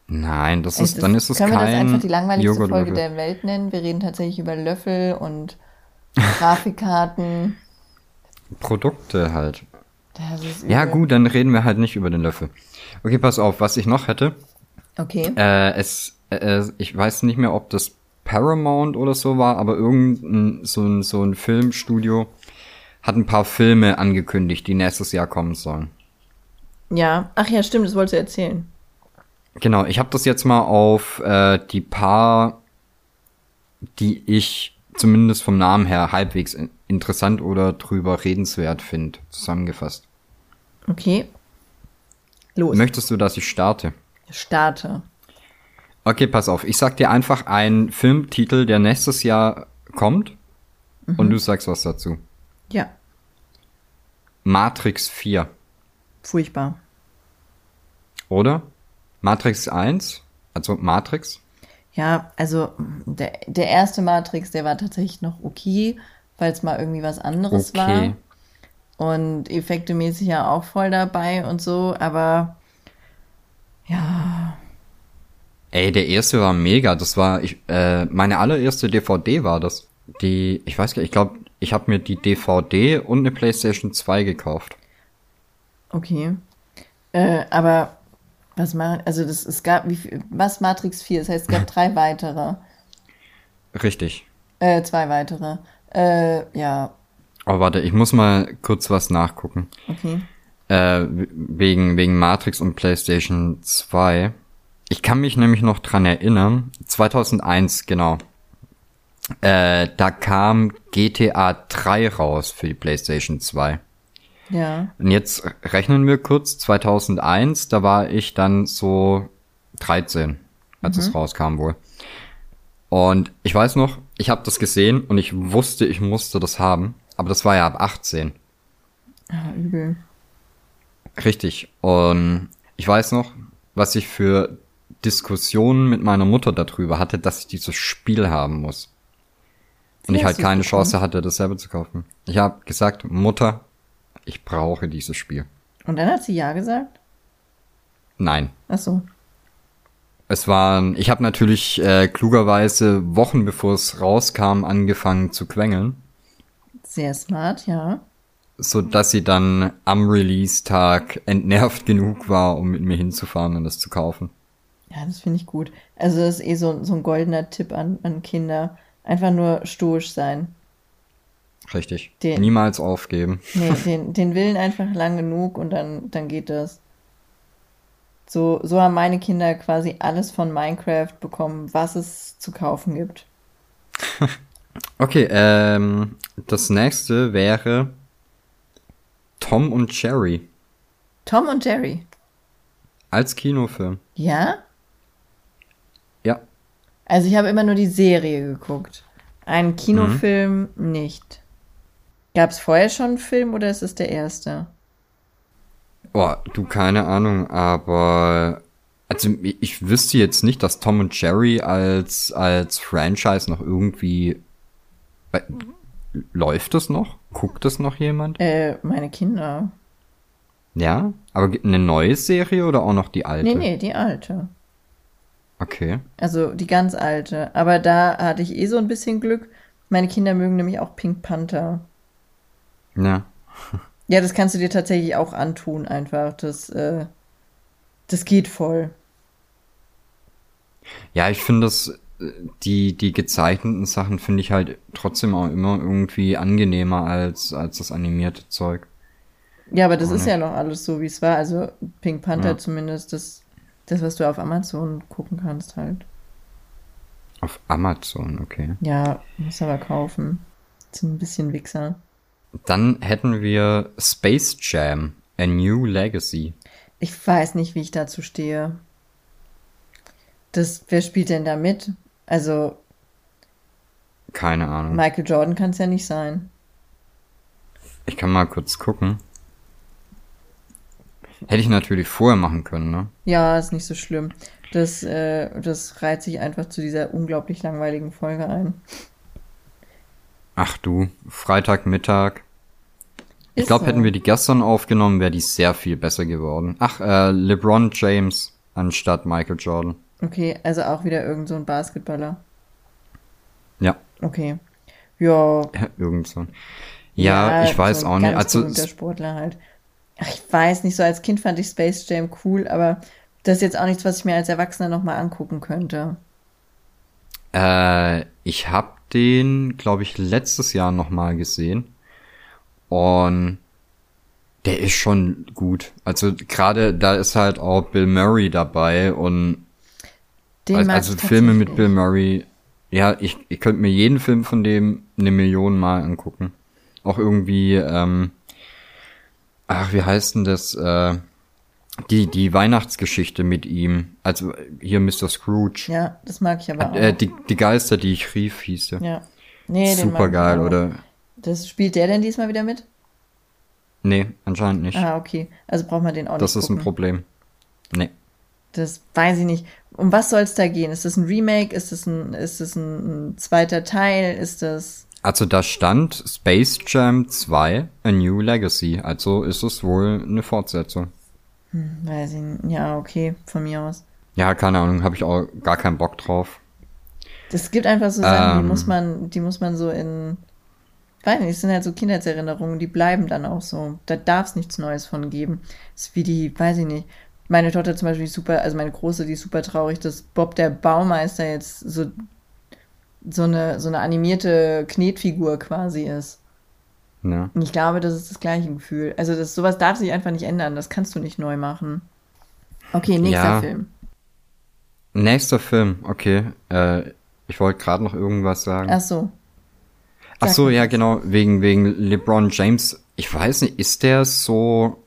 Nein, das Echt, ist das- dann ist es Können kein wir das einfach die langweiligste Folge der Welt nennen? Wir reden tatsächlich über Löffel und Grafikkarten. Produkte halt. Ja, gut, dann reden wir halt nicht über den Löffel. Okay, pass auf, was ich noch hätte. Okay. Äh, es, äh, ich weiß nicht mehr, ob das Paramount oder so war, aber irgendein so ein, so ein Filmstudio hat ein paar Filme angekündigt, die nächstes Jahr kommen sollen. Ja. Ach ja, stimmt, das wolltest du erzählen. Genau, ich habe das jetzt mal auf äh, die paar, die ich zumindest vom Namen her halbwegs in- interessant oder drüber redenswert finde, zusammengefasst. Okay. Los. Möchtest du, dass ich starte? Starte. Okay, pass auf. Ich sag dir einfach einen Filmtitel, der nächstes Jahr kommt. Und du sagst was dazu. Ja. Matrix 4, Furchtbar. oder? Matrix 1, also Matrix. Ja, also der, der erste Matrix, der war tatsächlich noch okay, weil es mal irgendwie was anderes Okay. war. Und effektemäßig ja auch voll dabei und so, aber ja, Ey, der erste war mega. Das war ich, äh, meine allererste DVD war das. Die, ich weiß gar nicht, ich glaube, ich habe mir die DVD und eine PlayStation 2 gekauft. okay. Äh, aber was machen, also das, es gab, wie viel, was Matrix 4? Das heißt, es gab drei weitere. Richtig. Äh, zwei weitere. Äh, ja, Oh, warte, ich muss mal kurz was nachgucken. okay. Äh, wegen, wegen Matrix und PlayStation 2. Ich kann mich nämlich noch dran erinnern. 2001, genau. Äh, da kam GTA 3 raus für die PlayStation 2. Ja, Und jetzt rechnen wir kurz. 2001, da war ich dann so 13, als es rauskam wohl. Und ich weiß noch, ich habe das gesehen und ich wusste, ich musste das haben. Aber das war ja ab 18. ah, übel. Richtig. Und ich weiß noch, was ich für Diskussionen mit meiner Mutter darüber hatte, dass ich dieses Spiel haben muss. Und ich halt keine bekommen? Chance hatte, das selber zu kaufen. Ich habe gesagt, Mutter, ich brauche dieses Spiel. Und dann hat sie ja gesagt? Nein. Ach so. Es waren, ich habe natürlich äh, klugerweise Wochen bevor es rauskam angefangen zu quengeln, Sehr smart, ja. so dass sie dann am Release-Tag entnervt genug war, um mit mir hinzufahren und das zu kaufen. Ja, das finde ich gut. Also das ist eh so, so ein goldener Tipp an, an Kinder. Einfach nur stoisch sein. Richtig. Den- Niemals aufgeben. Nee, den, den Willen einfach lang genug und dann, dann geht das. So, so haben meine Kinder quasi alles von Minecraft bekommen, was es zu kaufen gibt. Okay, ähm, das nächste wäre Tom und Jerry Tom und Jerry. als Kinofilm. Ja? Ja, Also ich habe immer nur die Serie geguckt. Einen Kinofilm nicht. Gab es vorher schon einen Film oder ist es der erste? Boah, du keine Ahnung, aber also ich wüsste jetzt nicht, dass Tom und Jerry als als Franchise noch irgendwie äh, läuft das noch? Guckt das noch jemand? Äh, meine Kinder. Ja, aber eine neue Serie oder auch noch die alte? Nee, nee, die alte. Okay. Also die ganz alte. Aber da hatte ich eh so ein bisschen Glück. Meine Kinder mögen nämlich auch Pink Panther. Ja. Ja, das kannst du dir tatsächlich auch antun, einfach. Das, äh, das geht voll. Ja, ich finde das, äh, die, die gezeichneten Sachen finde ich halt trotzdem auch immer irgendwie angenehmer als, als das animierte Zeug. Ja, aber das Oh, ist ne? ja noch alles so, wie es war. Also Pink Panther Ja. zumindest, das, das, was du auf Amazon gucken kannst halt. Auf Amazon, okay. Ja, muss aber kaufen. Sind ein bisschen Wichser. Dann hätten wir Space Jam, A New Legacy. Ich weiß nicht, wie ich dazu stehe. Das, wer spielt denn da mit? Also, Keine Ahnung. Michael Jordan kann es ja nicht sein. Ich kann mal kurz gucken. Hätte ich natürlich vorher machen können, ne? Ja, ist nicht so schlimm. Das, äh, das reiht sich einfach zu dieser unglaublich langweiligen Folge ein. Ach du, Freitagmittag. Ich glaube, so. hätten wir die gestern aufgenommen, wäre die sehr viel besser geworden. Ach, äh, LeBron James anstatt Michael Jordan. Okay, also auch wieder irgend so ein Basketballer. Ja, Okay. Ja. irgend so. Ja, ich weiß so ein auch nicht. Also, Sportler halt. Ich weiß nicht, so als Kind fand ich Space Jam cool, aber Das ist jetzt auch nichts, was ich mir als Erwachsener nochmal angucken könnte. Äh, ich habe den, glaube ich, letztes Jahr nochmal gesehen. Und der ist schon gut. Also gerade da ist halt auch Bill Murray dabei und Den also, Filme mit. Bill Murray. Ja, ich, ich könnte mir jeden Film von dem eine Million Mal angucken. Auch irgendwie, ähm, ach, wie heißt denn das? Äh, die, die Weihnachtsgeschichte mit ihm. Also hier Mr. Scrooge. Ja, das mag ich aber auch. Äh, die, die Geister, die ich rief, hieß der. ja. Nee, Super geil, oder? Das spielt der denn diesmal wieder mit? Nee, anscheinend nicht. Ah, okay. Also braucht man den auch das nicht ist ein gucken. Problem. Nee. Das weiß ich nicht. Um was soll es da gehen? Ist das ein Remake? Ist das ein, ist das ein, ein zweiter Teil? Ist das. Also da stand Space Jam 2 A New Legacy. Also ist es wohl eine Fortsetzung. Weiß ich nicht. Ja, okay, von mir aus. Ja, keine Ahnung, habe ich auch gar keinen Bock drauf. Das gibt einfach so Sachen, die Ähm. muss man, die muss man so in. Weiß nicht, das sind halt so Kindheitserinnerungen, die bleiben dann auch so. Da darf es nichts Neues von geben. Das ist wie die, weiß ich nicht. Meine Tochter zum Beispiel ist super, also meine Große, die ist super traurig, dass Bob der Baumeister jetzt so, so eine, so eine animierte Knetfigur quasi ist. Ja. Und ich glaube, das ist das gleiche Gefühl. Also das, sowas darf sich einfach nicht ändern. Das kannst du nicht neu machen. Okay, nächster Ja. Film. Nächster Film, okay. Äh, ich wollte gerade noch irgendwas sagen. Ach so. Ach sag so, mal ja, genau, wegen, wegen LeBron James. Ich weiß nicht, ist der so.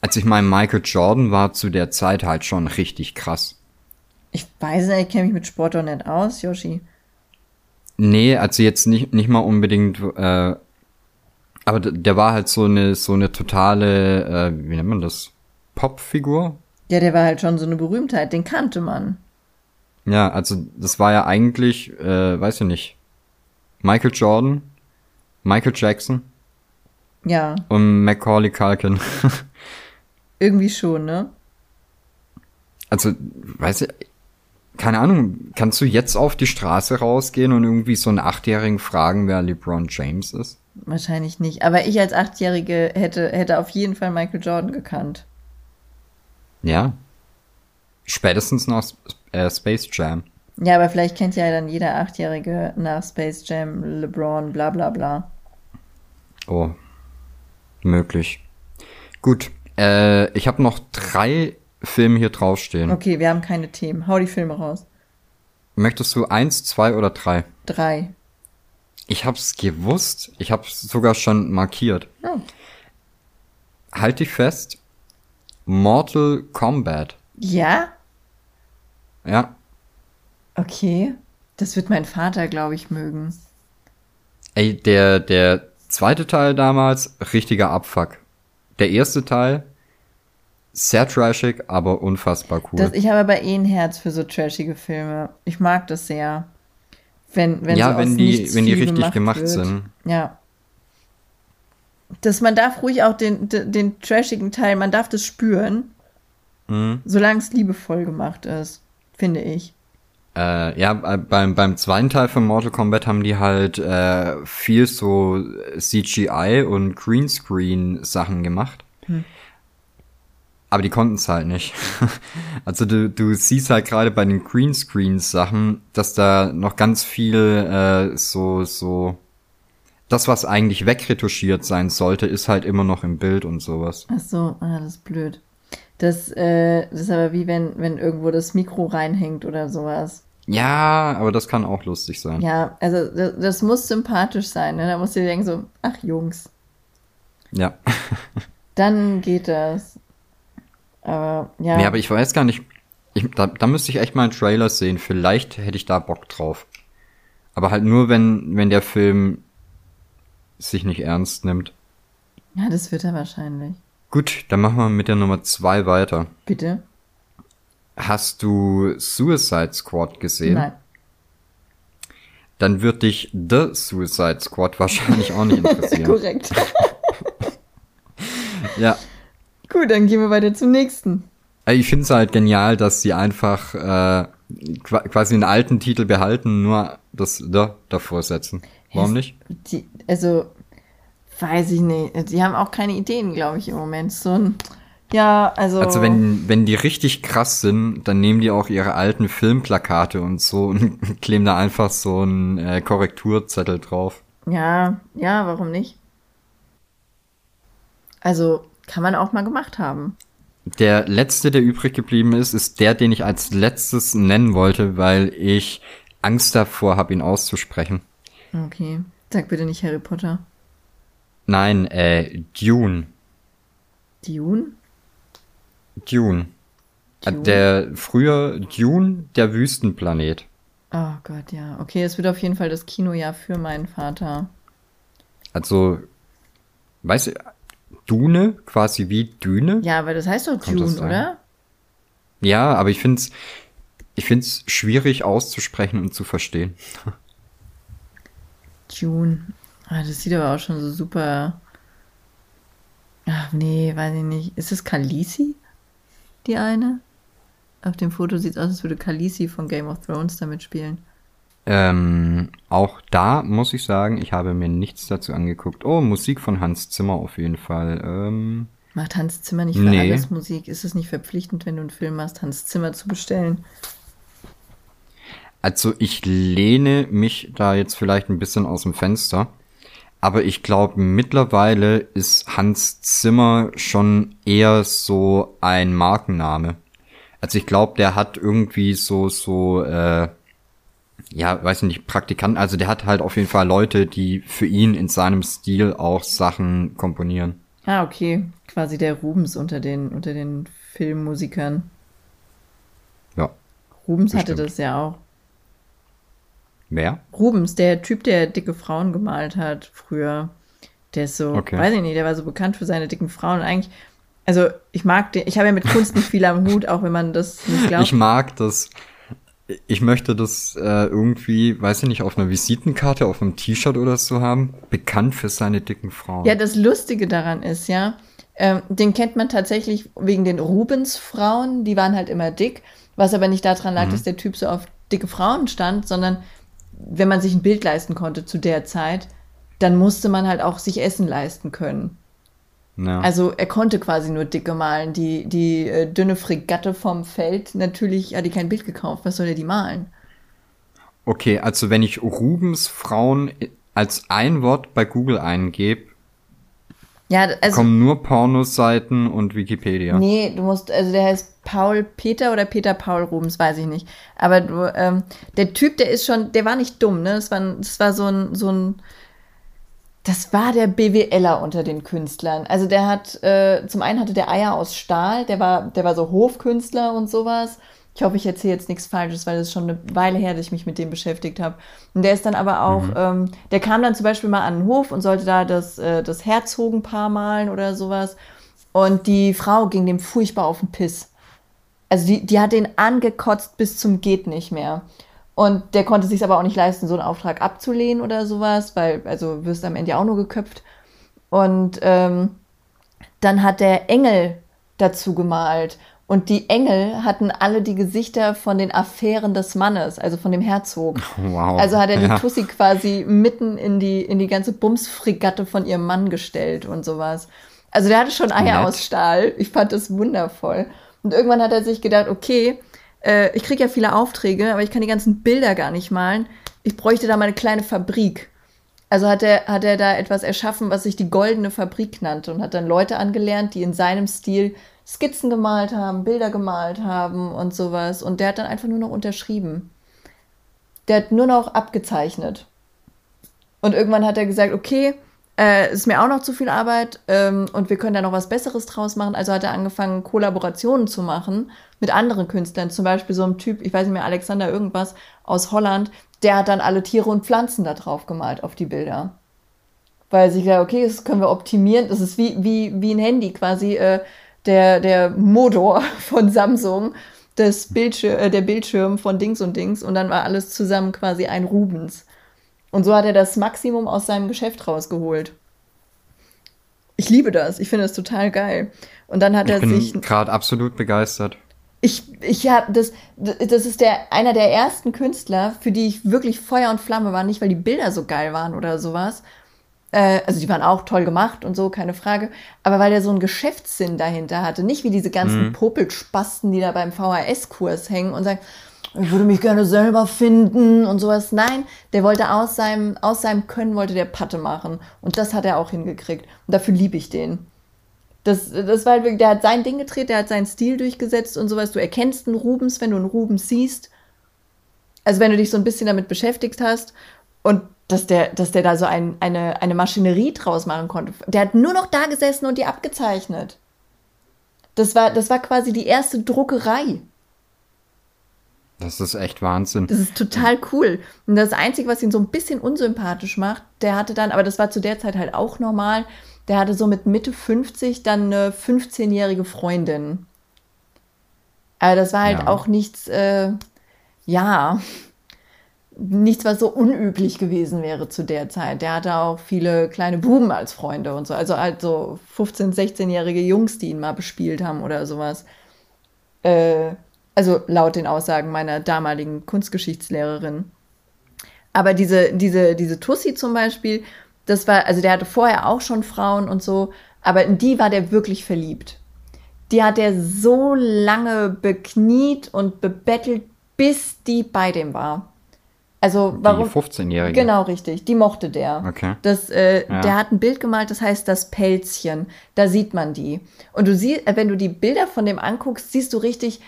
Also ich meine, Michael Jordan war zu der Zeit halt schon richtig krass. Ich weiß nicht, ich kenne mich mit Sport doch nicht aus, Yoshi. Nee, also jetzt nicht, nicht mal unbedingt, äh, aber der war halt so eine, so eine totale, äh, wie nennt man das? Popfigur? Ja, der war halt schon so eine Berühmtheit, den kannte man. Ja, also das war ja eigentlich, äh, weiß ich nicht, Michael Jordan, Michael Jackson Ja, und Macaulay Culkin. irgendwie schon, ne? also, weiß ich, keine Ahnung, kannst du jetzt auf die Straße rausgehen und irgendwie so einen Achtjährigen fragen, wer LeBron James ist? Wahrscheinlich nicht. Aber ich als Achtjährige hätte, hätte auf jeden Fall Michael Jordan gekannt. Ja. Spätestens nach äh, Space Jam. Ja, aber vielleicht kennt ja dann jeder Achtjährige nach Space Jam, LeBron, bla bla bla. Oh, möglich. Gut, äh, ich habe noch drei Filme hier draufstehen. Okay, wir haben keine Themen. Hau die Filme raus. Möchtest du eins, zwei oder drei? Drei. Ich hab's gewusst. Ich hab's sogar schon markiert. Oh. Halt dich fest. Mortal Kombat. Ja? Ja. Okay. Das wird mein Vater, glaube ich, mögen. Ey, der, der zweite Teil damals, richtiger Abfuck. Der erste Teil, sehr trashig, aber unfassbar cool. Das, ich habe aber eh ein Herz für so trashige Filme. Ich mag das sehr. Wenn, wenn ja, so wenn die, wenn die richtig gemacht wird. sind. Ja. Das, man darf ruhig auch den, den, den trashigen Teil, man darf das spüren, Mhm. solange es liebevoll gemacht ist, finde ich. Äh, ja, beim, beim zweiten Teil von Mortal Kombat haben die halt äh, viel so CGI und Greenscreen Sachen gemacht. Hm. Aber die konnten es halt nicht. also du, du siehst halt gerade bei den Greenscreen Sachen, dass da noch ganz viel äh, so, so das, was eigentlich wegretuschiert sein sollte, ist halt immer noch im Bild und sowas. Ach so, ah, das ist blöd. Das, äh, das ist aber wie wenn, wenn irgendwo das Mikro reinhängt oder sowas. Ja, aber das kann auch lustig sein. Ja, also das, das muss sympathisch sein. Ne? Da musst du dir denken so, ach Jungs, Ja. dann geht das. Aber ja, Ja, aber ich weiß gar nicht. Ich, da, da müsste ich echt mal einen Trailer sehen. Vielleicht hätte ich da Bock drauf. Aber halt nur, wenn, wenn der Film sich nicht ernst nimmt. ja, das wird er wahrscheinlich. Gut, dann machen wir mit der Nummer zwei weiter. Bitte? Hast du Suicide Squad gesehen? Nein. Dann wird dich The Suicide Squad wahrscheinlich auch nicht interessieren. Korrekt. ja. Gut, dann gehen wir weiter zum nächsten. Äh, Ich finde es halt genial, dass sie einfach äh, qua- quasi einen alten Titel behalten, nur das The davor setzen. Warum nicht? Die, also, weiß ich nicht. Die haben auch keine Ideen, glaube ich, im Moment. So ein, Ja, also. Also wenn, wenn die richtig krass sind, dann nehmen die auch ihre alten Filmplakate und so und kleben da einfach so einen äh, Korrekturzettel drauf. Ja, ja, warum nicht? Also kann man auch mal gemacht haben. Der letzte, der übrig geblieben ist, ist der, den ich als letztes nennen wollte, weil ich Angst davor habe, ihn auszusprechen. Okay. Sag bitte nicht Harry Potter. Nein, äh, Dune. Dune? Dune. Äh, Dune? Der früher Dune, der Wüstenplanet. Oh Gott, ja. Okay, es wird auf jeden Fall das Kinojahr für meinen Vater. Also, weißt du, Dune, quasi wie Düne? Ja, aber das heißt doch Dune, oder? Ja, aber ich find's, ich find's schwierig auszusprechen und zu verstehen. Dune. Ah, das sieht aber auch schon so super. Ach nee, weiß ich nicht. Ist es Khaleesi? Die eine? Auf dem Foto sieht es aus, als würde Khaleesi von Game of Thrones damit spielen. Ähm, auch da muss ich sagen, ich habe mir nichts dazu angeguckt. Oh, Musik von Hans Zimmer auf jeden Fall. Ähm, Macht Hans Zimmer nicht für Nee. alles Musik? Ist es nicht verpflichtend, wenn du einen Film machst, Hans Zimmer zu bestellen? also ich lehne mich da jetzt vielleicht ein bisschen aus dem Fenster. Aber ich glaube, mittlerweile ist Hans Zimmer schon eher so ein Markenname. Also ich glaube, der hat irgendwie so, so, äh, ja, weiß ich nicht, Praktikanten. Also der hat halt auf jeden Fall Leute, die für ihn in seinem Stil auch Sachen komponieren. Ah, okay. Quasi der Rubens unter den, unter den Filmmusikern. Ja. Rubens hatte Bestimmt. das ja auch. Wer? Rubens, der Typ, der dicke Frauen gemalt hat früher. Der ist so, Okay. weiß ich nicht, der war so bekannt für seine dicken Frauen. Eigentlich, also ich mag den, ich habe ja mit Kunst nicht viel am Hut, auch wenn man das nicht glaubt. Ich mag das. Ich möchte das äh, irgendwie, weiß ich nicht, auf einer Visitenkarte, auf einem T-Shirt oder so haben. Bekannt für seine dicken Frauen. Ja, das Lustige daran ist, ja, ähm, den kennt man tatsächlich wegen den Rubens-Frauen, die waren halt immer dick, was aber nicht daran lag, dass der Typ so auf dicke Frauen stand, sondern wenn man sich ein Bild leisten konnte zu der Zeit, dann musste man halt auch sich Essen leisten können. Ja. Also er konnte quasi nur dicke malen. Die, die äh, dünne Fregatte vom Feld, natürlich hat die kein Bild gekauft. Was soll er die malen? okay, also wenn ich Rubens Frauen als ein Wort bei Google eingebe, Ja, also. kommen nur Pornoseiten und Wikipedia. Nee, du musst, also der heißt Paul Peter oder Peter Paul Rubens, weiß ich nicht. Aber du, ähm, der Typ, der ist schon, der war nicht dumm, ne? Das war, das war so ein, so ein, das war der BWLer unter den Künstlern. Also der hat, äh, zum einen hatte der Eier aus Stahl, der war, der war so Hofkünstler und sowas. Ich hoffe, ich erzähle jetzt nichts Falsches, weil das ist schon eine Weile her, dass ich mich mit dem beschäftigt habe. Und der ist dann aber auch, ähm, der kam dann zum Beispiel mal an den Hof und sollte da das, äh, das Herzogenpaar malen oder sowas. Und die Frau ging dem furchtbar auf den Piss. Also die, die hat den angekotzt bis zum geht nicht mehr. Und der konnte sich aber auch nicht leisten, so einen Auftrag abzulehnen oder sowas, weil, also wirst am Ende ja auch nur geköpft. Und ähm, dann hat der Engel dazu gemalt. Und die Engel hatten alle die Gesichter von den Affären des Mannes, also von dem Herzog. Wow. Also hat er die Ja. Tussi quasi mitten in die, in die ganze Bumsfregatte von ihrem Mann gestellt und sowas. Also der hatte schon Eier Nett. aus Stahl. Ich fand das wundervoll. Und irgendwann hat er sich gedacht, okay, äh, ich kriege ja viele Aufträge, aber ich kann die ganzen Bilder gar nicht malen. Ich bräuchte da mal eine kleine Fabrik. Also hat er, hat er da etwas erschaffen, was sich die Goldene Fabrik nannte und hat dann Leute angelernt, die in seinem Stil Skizzen gemalt haben, Bilder gemalt haben und sowas. Und der hat dann einfach nur noch unterschrieben. Der hat nur noch abgezeichnet. Und irgendwann hat er gesagt, okay, äh, ist mir auch noch zu viel Arbeit ähm, und wir können da noch was Besseres draus machen. Also hat er angefangen, Kollaborationen zu machen mit anderen Künstlern. Zum Beispiel so ein Typ, ich weiß nicht mehr, Alexander irgendwas aus Holland, der hat dann alle Tiere und Pflanzen da drauf gemalt auf die Bilder. Weil sie gesagt, okay, das können wir optimieren. Das ist wie, wie, wie ein Handy quasi, äh, der, der Motor von Samsung, das Bildschir äh, der Bildschirm von Dings und Dings und dann war alles zusammen quasi ein Rubens. Und so hat er das Maximum aus seinem Geschäft rausgeholt. Ich liebe das. Ich finde das total geil. Und dann hat Ich er sich. bin gerade absolut begeistert. Ich, ich habe das, das ist der einer der ersten Künstler, für die ich wirklich Feuer und Flamme war, nicht weil die Bilder so geil waren oder sowas, Äh, also die waren auch toll gemacht und so, keine Frage. Aber weil der so einen Geschäftssinn dahinter hatte. Nicht wie diese ganzen mhm. Popelspasten, die da beim VHS-Kurs hängen und sagen, ich würde mich gerne selber finden und sowas. Nein, der wollte aus seinem, aus seinem Können, wollte der Patte machen. Und das hat er auch hingekriegt. Und dafür liebe ich den. Das, das war halt der hat sein Ding gedreht, der hat seinen Stil durchgesetzt und sowas. Du erkennst einen Rubens, wenn du einen Rubens siehst. Also wenn du dich so ein bisschen damit beschäftigt hast. Und dass der, dass der da so ein, eine, eine Maschinerie draus machen konnte. Der hat nur noch da gesessen und die abgezeichnet. Das war, das war quasi die erste Druckerei. Das ist echt Wahnsinn. Das ist total cool. Und das Einzige, was ihn so ein bisschen unsympathisch macht, der hatte dann, aber das war zu der Zeit halt auch normal, der hatte so mit Mitte 50 dann eine 15-jährige Freundin. Aber das war halt ja. auch nichts, äh, ja, nichts, was so unüblich gewesen wäre zu der Zeit. Der hatte auch viele kleine Buben als Freunde und so. Also halt so 15-, 16-jährige Jungs, die ihn mal bespielt haben oder sowas. Äh, also laut den Aussagen meiner damaligen Kunstgeschichtslehrerin. Aber diese, diese, diese Tussi zum Beispiel, das war, also der hatte vorher auch schon Frauen und so, aber in die war der wirklich verliebt. Die hat er so lange bekniet und bebettelt, bis die bei dem war. Also warum? Die 15-Jährige. Genau, richtig. Die mochte der. Okay. Das, äh, ja. Der hat ein Bild gemalt, das heißt das Pelzchen. Da sieht man die. Und du siehst, wenn du die Bilder von dem anguckst, siehst du richtig,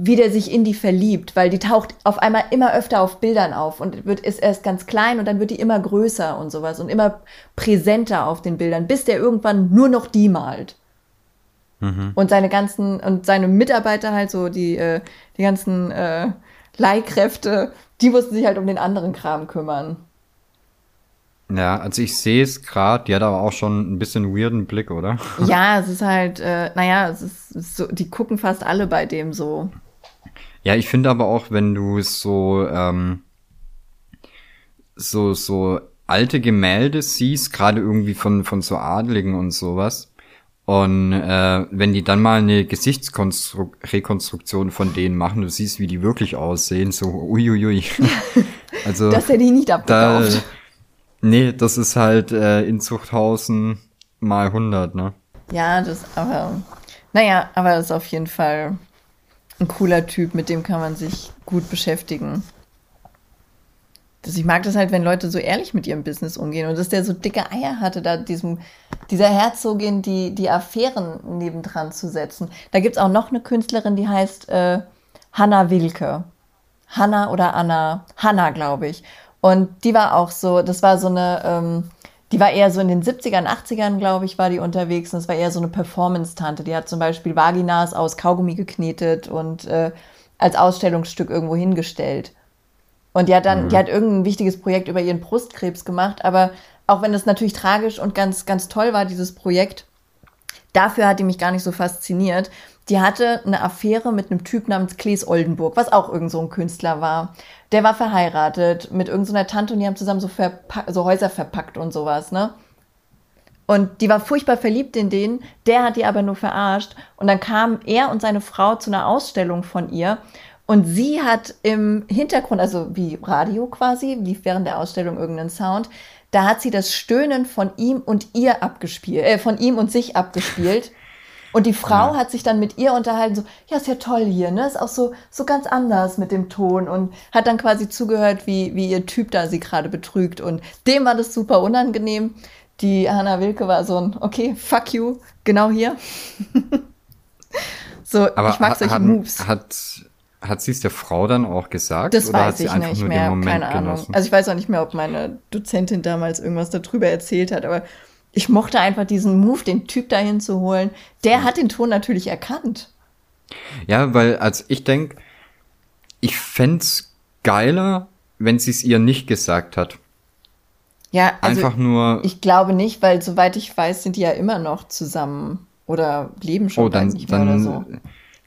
wie der sich in die verliebt, weil die taucht auf einmal immer öfter auf Bildern auf und wird, ist erst ganz klein und dann wird die immer größer und sowas und immer präsenter auf den Bildern, bis der irgendwann nur noch die malt. Mhm. Und seine ganzen, und seine Mitarbeiter halt so, die, äh, die ganzen äh, Leihkräfte, die mussten sich halt um den anderen Kram kümmern. Ja, also ich sehe es gerade, die hat aber auch schon ein bisschen weirden Blick, oder? Ja, es ist halt, äh, naja, es ist so, die gucken fast alle bei dem so. Ja, ich finde aber auch, wenn du so, ähm, so, so alte Gemälde siehst, gerade irgendwie von, von so Adligen und sowas, und äh, wenn die dann mal eine Gesichtsrekonstruktion von denen machen, du siehst, wie die wirklich aussehen, so uiuiui. also, Dass er die nicht abgekauft. Da, nee, das ist halt äh, in Zuchthausen mal 100, ne? Ja, das aber, naja, aber das ist auf jeden Fall ein cooler Typ, mit dem kann man sich gut beschäftigen. Das, ich mag das halt, wenn Leute so ehrlich mit ihrem Business umgehen und dass der so dicke Eier hatte, da diesem, dieser Herzogin die, die Affären nebendran zu setzen. Da gibt es auch noch eine Künstlerin, die heißt äh, Hanna Wilke. Hanna oder Anna, Hanna, glaube ich. Und die war auch so, das war so eine, ähm, die war eher so in den 70ern, 80ern, glaube ich, war die unterwegs. Und das war eher so eine Performance-Tante. Die hat zum Beispiel Vaginas aus Kaugummi geknetet und äh, als Ausstellungsstück irgendwo hingestellt. Und die hat dann, mhm. die hat irgendein wichtiges Projekt über ihren Brustkrebs gemacht. Aber auch wenn das natürlich tragisch und ganz, ganz toll war, dieses Projekt, dafür hat die mich gar nicht so fasziniert. Die hatte eine Affäre mit einem Typ namens Klees Oldenburg, was auch irgend so ein Künstler war. Der war verheiratet mit irgendeiner so Tante und die haben zusammen so, so Häuser verpackt und sowas, ne? Und die war furchtbar verliebt in den, der hat die aber nur verarscht. Und dann kam er und seine Frau zu einer Ausstellung von ihr. Und sie hat im Hintergrund, also wie Radio quasi, lief während der Ausstellung irgendeinen Sound, da hat sie das Stöhnen von ihm und ihr abgespielt, äh, von ihm und sich abgespielt. Und die Frau ja. hat sich dann mit ihr unterhalten, so, ja, ist ja toll hier, ne? Ist auch so, so ganz anders mit dem Ton und hat dann quasi zugehört, wie, wie ihr Typ da sie gerade betrügt. Und dem war das super unangenehm. Die Hanna Wilke war so ein, okay, fuck you, genau hier. so, Aber ich mag solche hat, Moves. Hat, hat sie es der Frau dann auch gesagt? Das oder weiß hat sie ich einfach nicht nur mehr, den Moment keine Ahnung. Genossen? Also ich weiß auch nicht mehr, ob meine Dozentin damals irgendwas darüber erzählt hat, aber ich mochte einfach diesen Move, den Typ dahin zu holen. Der hat den Ton natürlich erkannt. Ja, weil als ich denke, ich fände geiler, wenn sie es ihr nicht gesagt hat. Ja, also einfach nur. Ich glaube nicht, weil soweit ich weiß, sind die ja immer noch zusammen oder leben schon oh, dann, nicht mehr dann, oder so.